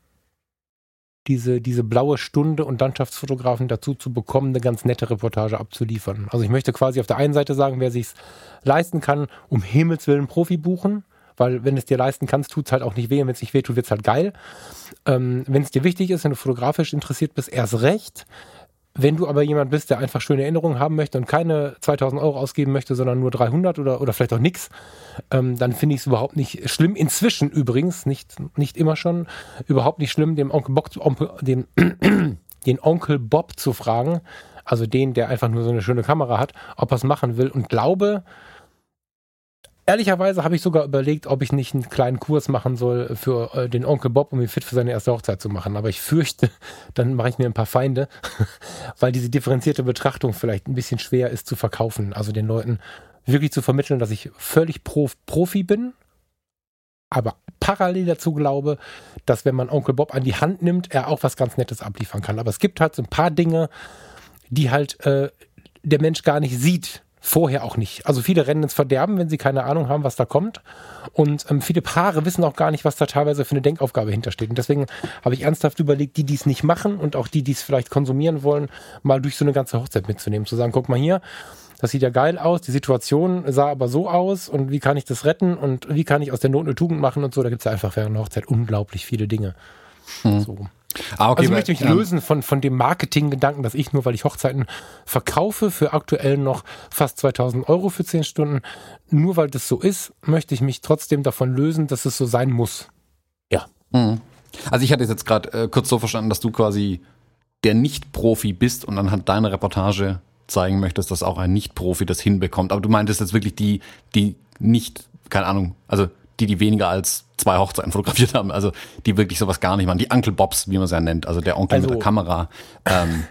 diese, diese blaue Stunde und Landschaftsfotografen dazu zu bekommen, eine ganz nette Reportage abzuliefern. Also ich möchte quasi auf der einen Seite sagen, wer sich leisten kann, um Himmels Willen Profi buchen weil wenn es dir leisten kannst, tut es halt auch nicht weh und wenn es nicht weh tut, wird es halt geil. Ähm, wenn es dir wichtig ist, wenn du fotografisch interessiert bist, erst recht. Wenn du aber jemand bist, der einfach schöne Erinnerungen haben möchte und keine 2000 Euro ausgeben möchte, sondern nur 300 oder, oder vielleicht auch nix, ähm, dann finde ich es überhaupt nicht schlimm. Inzwischen übrigens, nicht, nicht immer schon, überhaupt nicht schlimm, dem Onkel Bob, dem, [CLEARS THROAT] den Onkel Bob zu fragen, also den, der einfach nur so eine schöne Kamera hat, ob er es machen will und glaube, Ehrlicherweise habe ich sogar überlegt, ob ich nicht einen kleinen Kurs machen soll für äh, den Onkel Bob, um ihn fit für seine erste Hochzeit zu machen. Aber ich fürchte, [LAUGHS] dann mache ich mir ein paar Feinde, [LAUGHS] weil diese differenzierte Betrachtung vielleicht ein bisschen schwer ist zu verkaufen. Also den Leuten wirklich zu vermitteln, dass ich völlig Prof Profi bin, aber parallel dazu glaube, dass wenn man Onkel Bob an die Hand nimmt, er auch was ganz Nettes abliefern kann. Aber es gibt halt so ein paar Dinge, die halt äh, der Mensch gar nicht sieht, vorher auch nicht. Also viele rennen ins Verderben, wenn sie keine Ahnung haben, was da kommt. Und ähm, viele Paare wissen auch gar nicht, was da teilweise für eine Denkaufgabe hintersteht. Und deswegen habe ich ernsthaft überlegt, die, die es nicht machen und auch die, die es vielleicht konsumieren wollen, mal durch so eine ganze Hochzeit mitzunehmen. Zu sagen, guck mal hier, das sieht ja geil aus, die Situation sah aber so aus und wie kann ich das retten und wie kann ich aus der Not eine Tugend machen und so. Da gibt es ja einfach während der Hochzeit unglaublich viele Dinge. Hm. So. Ah, okay, also ich möchte mich lösen von, von dem Marketing-Gedanken, dass ich nur, weil ich Hochzeiten verkaufe, für aktuell noch fast 2000 Euro für 10 Stunden, nur weil das so ist, möchte ich mich trotzdem davon lösen, dass es so sein muss. Ja. Mhm. Also ich hatte jetzt gerade äh, kurz so verstanden, dass du quasi der Nicht-Profi bist und anhand deiner Reportage zeigen möchtest, dass auch ein Nicht-Profi das hinbekommt. Aber du meintest jetzt wirklich die, die nicht, keine Ahnung, also die, die weniger als zwei Hochzeiten fotografiert haben, also die wirklich sowas gar nicht machen. Die Uncle Bobs, wie man es ja nennt, also der Onkel also, mit der Kamera. Ähm,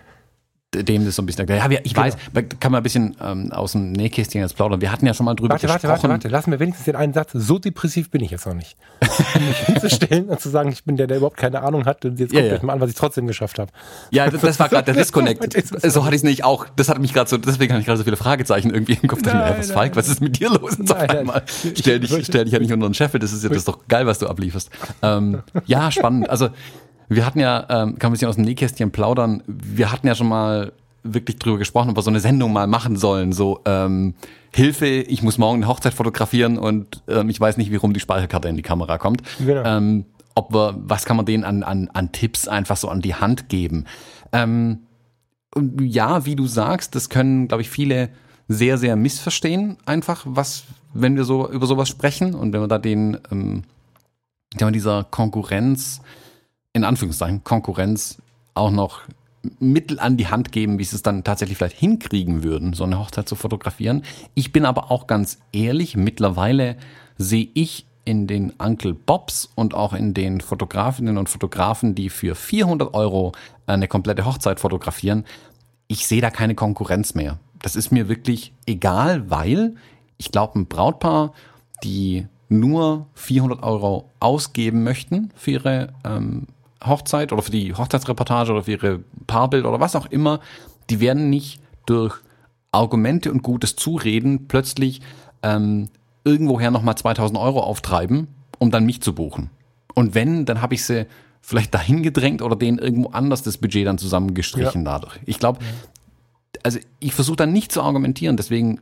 dem das so ein bisschen Ja, ich genau. weiß, kann man ein bisschen ähm, aus dem Nähkästchen jetzt plaudern. Wir hatten ja schon mal drüber warte, gesprochen. Warte, warte, warte, lass mir wenigstens den einen Satz. So depressiv bin ich jetzt noch nicht. [LAUGHS] mich hinzustellen und zu sagen, ich bin der, der überhaupt keine Ahnung hat und jetzt guckt ja, euch mal an, was ich trotzdem geschafft habe. Ja, das, das war gerade der [LAUGHS] Disconnect. so hatte ich es nicht auch. Das hat mich gerade so, deswegen habe ich gerade so viele Fragezeichen irgendwie im Kopf. Nein, was, Falk, was ist mit dir los? Jetzt nein, auf einmal. Stell dich, stell dich ja nicht unter den Scheffel, das ist ja das ist doch geil, was du ablieferst. Ähm, ja, spannend. Also wir hatten ja, ähm, kann ein bisschen aus dem Nähkästchen plaudern, wir hatten ja schon mal wirklich drüber gesprochen, ob wir so eine Sendung mal machen sollen. So, ähm, Hilfe, ich muss morgen eine Hochzeit fotografieren und ähm, ich weiß nicht, wie rum die Speicherkarte in die Kamera kommt. Genau. Ähm, ob wir, was kann man denen an, an, an Tipps einfach so an die Hand geben? Ähm, ja, wie du sagst, das können, glaube ich, viele sehr, sehr missverstehen, einfach, was, wenn wir so über sowas sprechen und wenn wir da den, ähm, dieser Konkurrenz, in Anführungszeichen, Konkurrenz auch noch Mittel an die Hand geben, wie sie es dann tatsächlich vielleicht hinkriegen würden, so eine Hochzeit zu fotografieren. Ich bin aber auch ganz ehrlich, mittlerweile sehe ich in den Uncle Bobs und auch in den Fotografinnen und Fotografen, die für 400 Euro eine komplette Hochzeit fotografieren, ich sehe da keine Konkurrenz mehr. Das ist mir wirklich egal, weil ich glaube, ein Brautpaar, die nur 400 Euro ausgeben möchten für ihre ähm, Hochzeit oder für die Hochzeitsreportage oder für ihre Paarbild oder was auch immer, die werden nicht durch Argumente und gutes Zureden plötzlich ähm, irgendwoher nochmal 2000 Euro auftreiben, um dann mich zu buchen. Und wenn, dann habe ich sie vielleicht dahin gedrängt oder denen irgendwo anders das Budget dann zusammengestrichen ja. dadurch. Ich glaube, also ich versuche dann nicht zu argumentieren, deswegen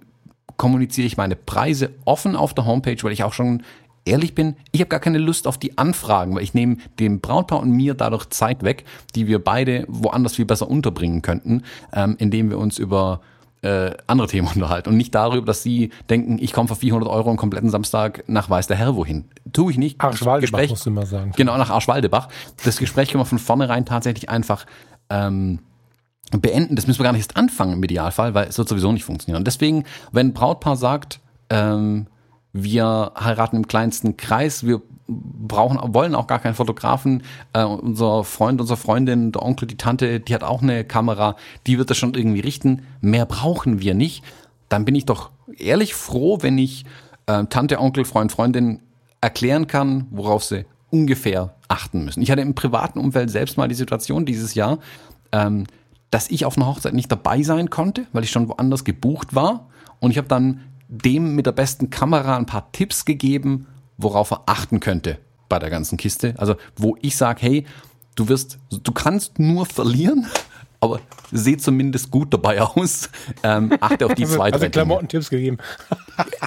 kommuniziere ich meine Preise offen auf der Homepage, weil ich auch schon ehrlich bin, ich habe gar keine Lust auf die Anfragen, weil ich nehme dem Brautpaar und mir dadurch Zeit weg, die wir beide woanders viel besser unterbringen könnten, ähm, indem wir uns über äh, andere Themen [LAUGHS] unterhalten und nicht darüber, dass sie denken, ich komme für 400 Euro einen kompletten Samstag nach Weiß der Herr wohin. Tue ich nicht. Arschwaldebach Gespräch, musst du mal sagen. Genau, nach Arschwaldebach. Das Gespräch können wir von vornherein tatsächlich einfach ähm, beenden. Das müssen wir gar nicht erst anfangen im Idealfall, weil es wird sowieso nicht funktionieren. Und deswegen, wenn ein Brautpaar sagt, ähm, wir heiraten im kleinsten Kreis, wir brauchen, wollen auch gar keinen Fotografen. Äh, unser Freund, unsere Freundin, der Onkel, die Tante, die hat auch eine Kamera, die wird das schon irgendwie richten. Mehr brauchen wir nicht. Dann bin ich doch ehrlich froh, wenn ich äh, Tante, Onkel, Freund, Freundin erklären kann, worauf sie ungefähr achten müssen. Ich hatte im privaten Umfeld selbst mal die Situation dieses Jahr, ähm, dass ich auf einer Hochzeit nicht dabei sein konnte, weil ich schon woanders gebucht war. Und ich habe dann dem mit der besten Kamera ein paar Tipps gegeben, worauf er achten könnte bei der ganzen Kiste. Also wo ich sage, hey, du wirst, du kannst nur verlieren, [LAUGHS] aber seh zumindest gut dabei [LAUGHS] aus. Ähm, achte auf die also, zwei, also drei Klamotten-Tipps gegeben.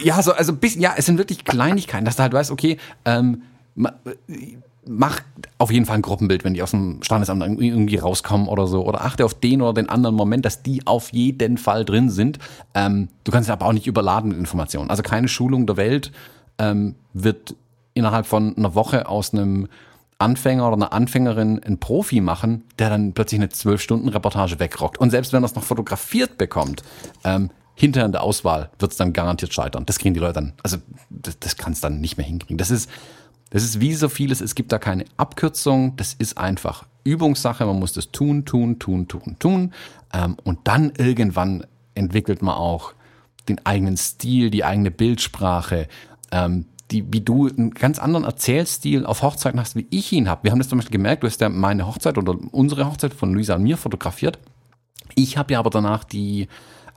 ja, so, also bisschen, ja, es sind wirklich Kleinigkeiten, dass du halt weißt, okay, ähm, mach auf jeden Fall ein Gruppenbild, wenn die aus dem Standesamt irgendwie rauskommen oder so. Oder achte auf den oder den anderen Moment, dass die auf jeden Fall drin sind. Ähm, du kannst aber auch nicht überladen mit Informationen. Also keine Schulung der Welt ähm, wird innerhalb von einer Woche aus einem Anfänger oder einer Anfängerin einen Profi machen, der dann plötzlich eine zwölf Stunden Reportage wegrockt. Und selbst wenn er es noch fotografiert bekommt, ähm, in der Auswahl wird es dann garantiert scheitern. Das kriegen die Leute dann, also das, das kann es dann nicht mehr hinkriegen. Das ist das ist wie so vieles, es gibt da keine Abkürzung, das ist einfach Übungssache, man muss das tun, tun, tun, tun, tun. Ähm, und dann irgendwann entwickelt man auch den eigenen Stil, die eigene Bildsprache, ähm, die, wie du einen ganz anderen Erzählstil auf Hochzeiten hast, wie ich ihn habe. Wir haben das zum Beispiel gemerkt, du hast ja meine Hochzeit oder unsere Hochzeit von Luisa und mir fotografiert. Ich habe ja aber danach die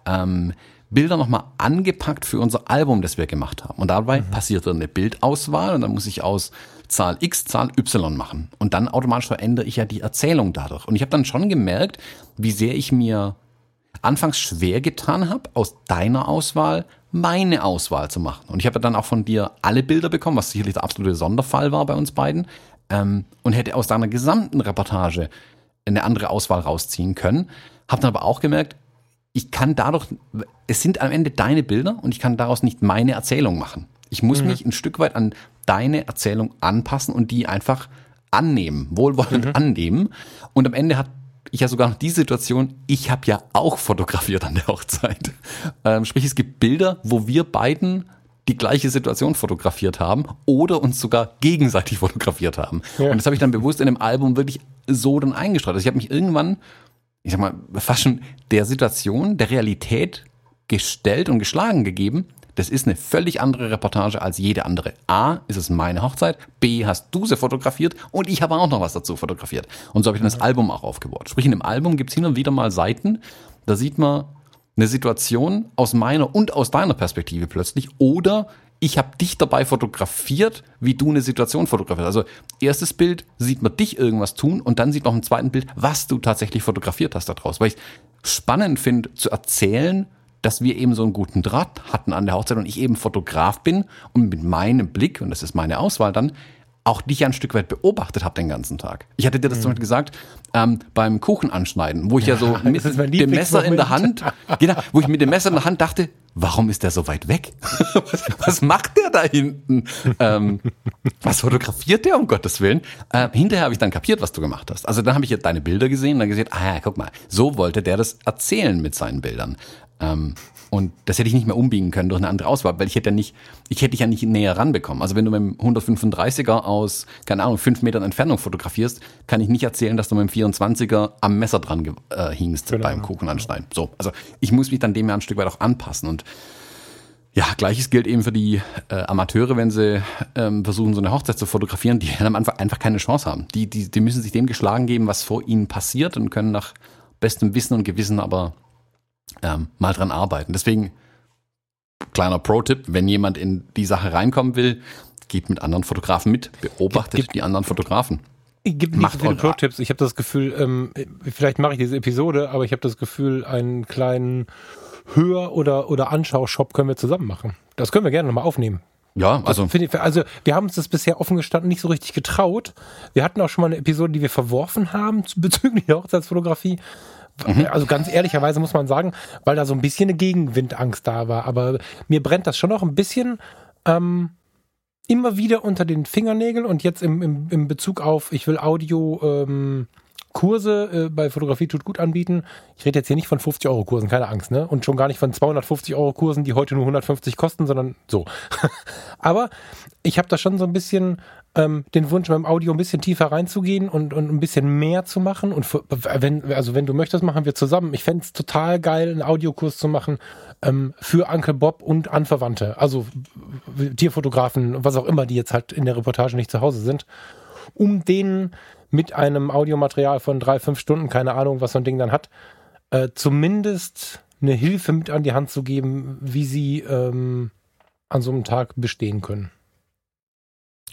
ähm, Bilder nochmal angepackt für unser Album, das wir gemacht haben. Und dabei mhm. passiert dann eine Bildauswahl und dann muss ich aus Zahl X, Zahl Y machen. Und dann automatisch verändere ich ja die Erzählung dadurch. Und ich habe dann schon gemerkt, wie sehr ich mir anfangs schwer getan habe, aus deiner Auswahl meine Auswahl zu machen. Und ich habe dann auch von dir alle Bilder bekommen, was sicherlich der absolute Sonderfall war bei uns beiden. Ähm, und hätte aus deiner gesamten Reportage eine andere Auswahl rausziehen können. Habe dann aber auch gemerkt, ich kann dadurch, es sind am Ende deine Bilder und ich kann daraus nicht meine Erzählung machen. Ich muss mhm. mich ein Stück weit an deine Erzählung anpassen und die einfach annehmen, wohlwollend mhm. annehmen. Und am Ende hat ich ja sogar noch die Situation, ich habe ja auch fotografiert an der Hochzeit. Ähm, sprich, es gibt Bilder, wo wir beiden die gleiche Situation fotografiert haben oder uns sogar gegenseitig [LAUGHS] fotografiert haben. Ja. Und das habe ich dann bewusst in dem Album wirklich so dann eingestreut. Also ich habe mich irgendwann, ich sag mal, fast schon der Situation, der Realität gestellt und geschlagen gegeben, das ist eine völlig andere Reportage als jede andere. A, ist es meine Hochzeit. B, hast du sie fotografiert und ich habe auch noch was dazu fotografiert. Und so habe ich dann das Album auch aufgebaut. Sprich, in dem Album gibt es hin und wieder mal Seiten, da sieht man eine Situation aus meiner und aus deiner Perspektive plötzlich oder ich habe dich dabei fotografiert, wie du eine Situation fotografierst. Also erstes Bild sieht man dich irgendwas tun und dann sieht man im zweiten Bild, was du tatsächlich fotografiert hast daraus. Weil ich spannend finde zu erzählen, dass wir eben so einen guten Draht hatten an der Hochzeit und ich eben Fotograf bin und mit meinem Blick, und das ist meine Auswahl dann, auch dich ein Stück weit beobachtet habe den ganzen Tag. Ich hatte dir das mhm. zum Beispiel gesagt ähm, beim Kuchen anschneiden, wo ich ja, ja so [LAUGHS] mit dem Messer in der Hand, genau, wo ich mit dem Messer in der Hand dachte, warum ist der so weit weg? [LAUGHS] was, was, macht der da hinten? ähm, was fotografiert der um Gottes Willen? Äh, hinterher habe ich dann kapiert, was du gemacht hast. Also dann habe ich jetzt deine Bilder gesehen und dann gesehen, ah ja, guck mal, so wollte der das erzählen mit seinen Bildern. Ähm, und das hätte ich nicht mehr umbiegen können durch eine andere Auswahl, weil ich hätte ja nicht, ich hätte dich ja nicht näher ranbekommen. Also wenn du mit dem 135er aus, keine Ahnung, fünf Metern Entfernung fotografierst, kann ich nicht erzählen, dass du mit dem 24er am Messer dran äh, hingst genau. beim Kuchen anschneiden. So, also ich muss mich dann dem ja ein Stück weit auch anpassen und ja, gleiches gilt eben für die äh, Amateure, wenn sie ähm, versuchen, so eine Hochzeit zu fotografieren, die am Anfang einfach keine Chance haben. Die, die, die müssen sich dem geschlagen geben, was vor ihnen passiert und können nach bestem Wissen und Gewissen aber ähm, mal dran arbeiten. Deswegen, kleiner Pro-Tipp, wenn jemand in die Sache reinkommen will, geht mit anderen Fotografen mit, beobachtet gib, gib, die anderen Fotografen. Ich gebe nicht so viele Pro-Tipps. Ich habe das Gefühl, ähm, vielleicht mache ich diese Episode, aber ich habe das Gefühl, einen kleinen Hör- oder, oder Anschau-Shop können wir zusammen machen. Das können wir gerne nochmal aufnehmen. Ja, also. Ich, also wir haben uns das bisher offen gestanden nicht so richtig getraut. Wir hatten auch schon mal eine Episode, die wir verworfen haben [LAUGHS] bezüglich der Hochzeitsfotografie. Mhm. Also ganz ehrlicherweise muss man sagen, weil da so ein bisschen eine Gegenwindangst da war. Aber mir brennt das schon noch ein bisschen ähm, immer wieder unter den Fingernägeln und jetzt im, im, im Bezug auf, ich will Audio ähm, Kurse äh, bei Fotografie tut gut anbieten. Ich rede jetzt hier nicht von 50 Euro Kursen, keine Angst, ne? Und schon gar nicht von 250 Euro Kursen, die heute nur 150 kosten, sondern so. [LAUGHS] Aber ich habe da schon so ein bisschen ähm, den Wunsch, beim Audio ein bisschen tiefer reinzugehen und, und ein bisschen mehr zu machen. Und für, wenn, also wenn du möchtest, machen wir zusammen. Ich fände es total geil, einen Audiokurs zu machen ähm, für Uncle Bob und Anverwandte. Also Tierfotografen, was auch immer, die jetzt halt in der Reportage nicht zu Hause sind, um denen mit einem Audiomaterial von drei, fünf Stunden, keine Ahnung, was so ein Ding dann hat, äh, zumindest eine Hilfe mit an die Hand zu geben, wie sie ähm, an so einem Tag bestehen können.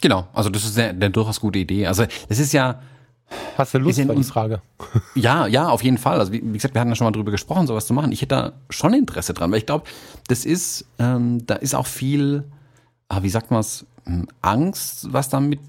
Genau, also das ist eine, eine durchaus gute Idee. Also das ist ja. Hast du Lust in, die Frage? [LAUGHS] Ja, ja, auf jeden Fall. Also wie, wie, gesagt, wir hatten ja schon mal drüber gesprochen, sowas zu machen. Ich hätte da schon Interesse dran, weil ich glaube, das ist, ähm, da ist auch viel, ah, wie sagt man es, hm, Angst, was da mit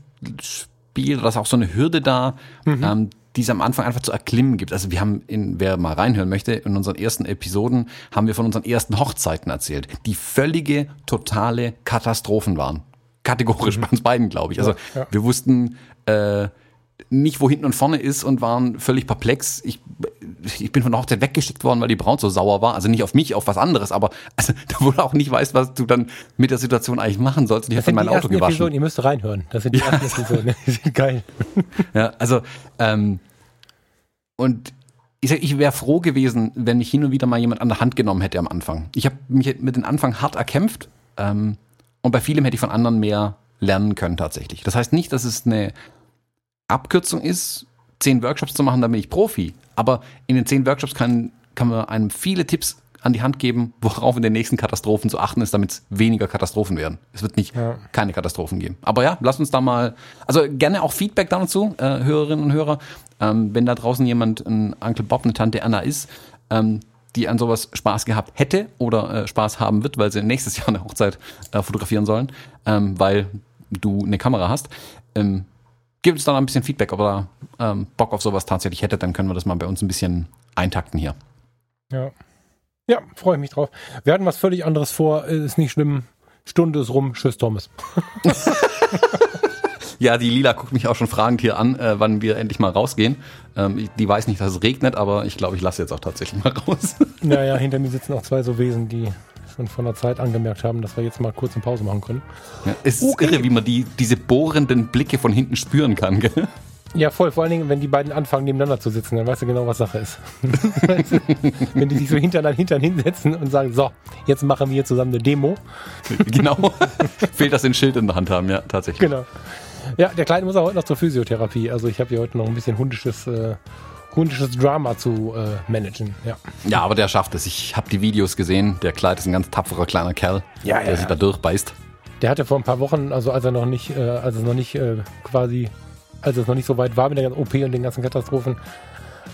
spielt, oder ist auch so eine Hürde da, mhm. ähm, die es am Anfang einfach zu erklimmen gibt. Also wir haben, in, wer mal reinhören möchte, in unseren ersten Episoden haben wir von unseren ersten Hochzeiten erzählt, die völlige, totale Katastrophen waren kategorisch mhm. bei uns beiden, glaube ich. Also ja, wir wussten äh, nicht, wo hinten und vorne ist und waren völlig perplex. Ich, ich bin von der Hochzeit weggeschickt worden, weil die Braut so sauer war. Also nicht auf mich, auf was anderes, aber [LAUGHS] also, da wo du auch nicht weißt, was du dann mit der Situation eigentlich machen sollst. Und ich habe mein Auto gewaschen. Episoden, ihr müsst reinhören. Das sind die ja. ersten Episoden. Die sind geil. [LAUGHS] Ja, also ähm, und ich, sag, ich wäre froh gewesen, wenn mich hin und wieder mal jemand an der Hand genommen hätte am Anfang. Ich habe mich mit dem Anfang hart erkämpft ähm, und bei vielem hätte ich von anderen mehr lernen können tatsächlich. Das heißt nicht, dass es eine Abkürzung ist, zehn Workshops zu machen, dann bin ich Profi. Aber in den zehn Workshops kann, kann man einem viele Tipps an die Hand geben, [LAUGHS] worauf in den nächsten Katastrophen zu achten ist, damit es weniger Katastrophen werden. Es wird nicht ja. keine Katastrophen geben. Aber ja, lass uns da mal, also gerne auch Feedback dazu, äh, Hörerinnen und Hörer. Ähm, wenn da draußen jemand, ein Uncle Bob, eine Tante Anna ist, ähm, die an sowas Spaß gehabt hätte oder äh, Spaß haben wird, weil sie nächstes [LAUGHS] Jahr eine Hochzeit äh, fotografieren sollen, ähm, weil du eine Kamera hast. Ähm, gib uns da noch ein bisschen Feedback, ob er ähm, Bock auf sowas tatsächlich hätte, dann können wir das mal bei uns ein bisschen eintakten hier. Ja. Ja, freue ich mich drauf. Wir hatten was völlig anderes vor, ist nicht schlimm. Stunde ist rum. Tschüss, Thomas. [LAUGHS] ja, die Lila guckt mich auch schon fragend hier an, äh, wann wir endlich mal rausgehen. Ähm, die weiß nicht, dass es regnet, aber ich glaube, ich lasse jetzt auch tatsächlich mal [LAUGHS] raus. naja, hinter mir sitzen auch zwei so Wesen, die schon von der Zeit angemerkt haben, dass wir jetzt mal kurz eine Pause machen können. Ja, es ist okay. irre, wie man die, diese bohrenden Blicke von hinten spüren kann, gell? Ja, voll. Vor allen Dingen, wenn die beiden anfangen, nebeneinander zu sitzen, dann weißt du genau, was Sache ist. [LAUGHS] wenn die sich so hintereinander hintern hinsetzen und sagen, so, jetzt machen wir hier zusammen eine Demo. genau. [LAUGHS] Fehlt, dass sie ein Schild in der Hand haben, ja, tatsächlich. Genau. Ja, der Kleine muss auch heute noch zur Physiotherapie. Also ich habe hier heute noch ein bisschen hundisches, äh, hundisches Drama zu äh, managen. Ja. ja, aber der schafft es. Ich habe die Videos gesehen. Der Kleid ist ein ganz tapferer kleiner Kerl, ja, der ja. sich da durchbeißt. Der hatte vor ein paar Wochen, also als er noch nicht, äh, als es noch nicht äh, quasi als es noch nicht so weit war mit der ganzen OP und den ganzen Katastrophen,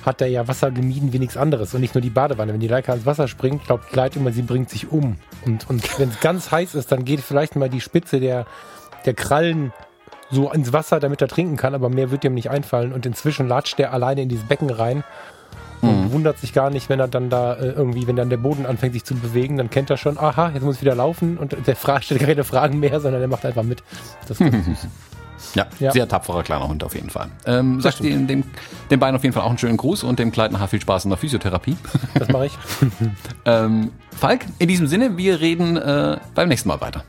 hat er ja Wasser gemieden wie nichts anderes und nicht nur die Badewanne. Wenn die Leica ins Wasser springt, glaubt Kleid immer, sie bringt sich um. Und, und wenn es ganz heiß ist, dann geht vielleicht mal die Spitze der, der Krallen so ins Wasser, damit er trinken kann, aber mehr wird ihm nicht einfallen. Und inzwischen latscht er alleine in dieses Becken rein und mhm. wundert sich gar nicht, wenn er dann da äh, irgendwie, wenn dann der Boden anfängt sich zu bewegen, dann kennt er schon, aha, jetzt muss ich wieder laufen und der [LAUGHS] stellt keine Fragen mehr, sondern er macht einfach mit. Das ist süß. [LAUGHS] Ja, ja, sehr tapferer kleiner Hund auf jeden Fall. Ähm, sagt den, dem, den beiden auf jeden Fall auch einen schönen Gruß und dem Kleid nachher viel Spaß in der Physiotherapie. Das mache ich. [LAUGHS] ähm, Falk, in diesem Sinne, wir reden äh, beim nächsten Mal weiter.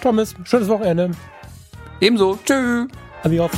Thomas, schönes Wochenende. Ebenso. Tschüss. Adios.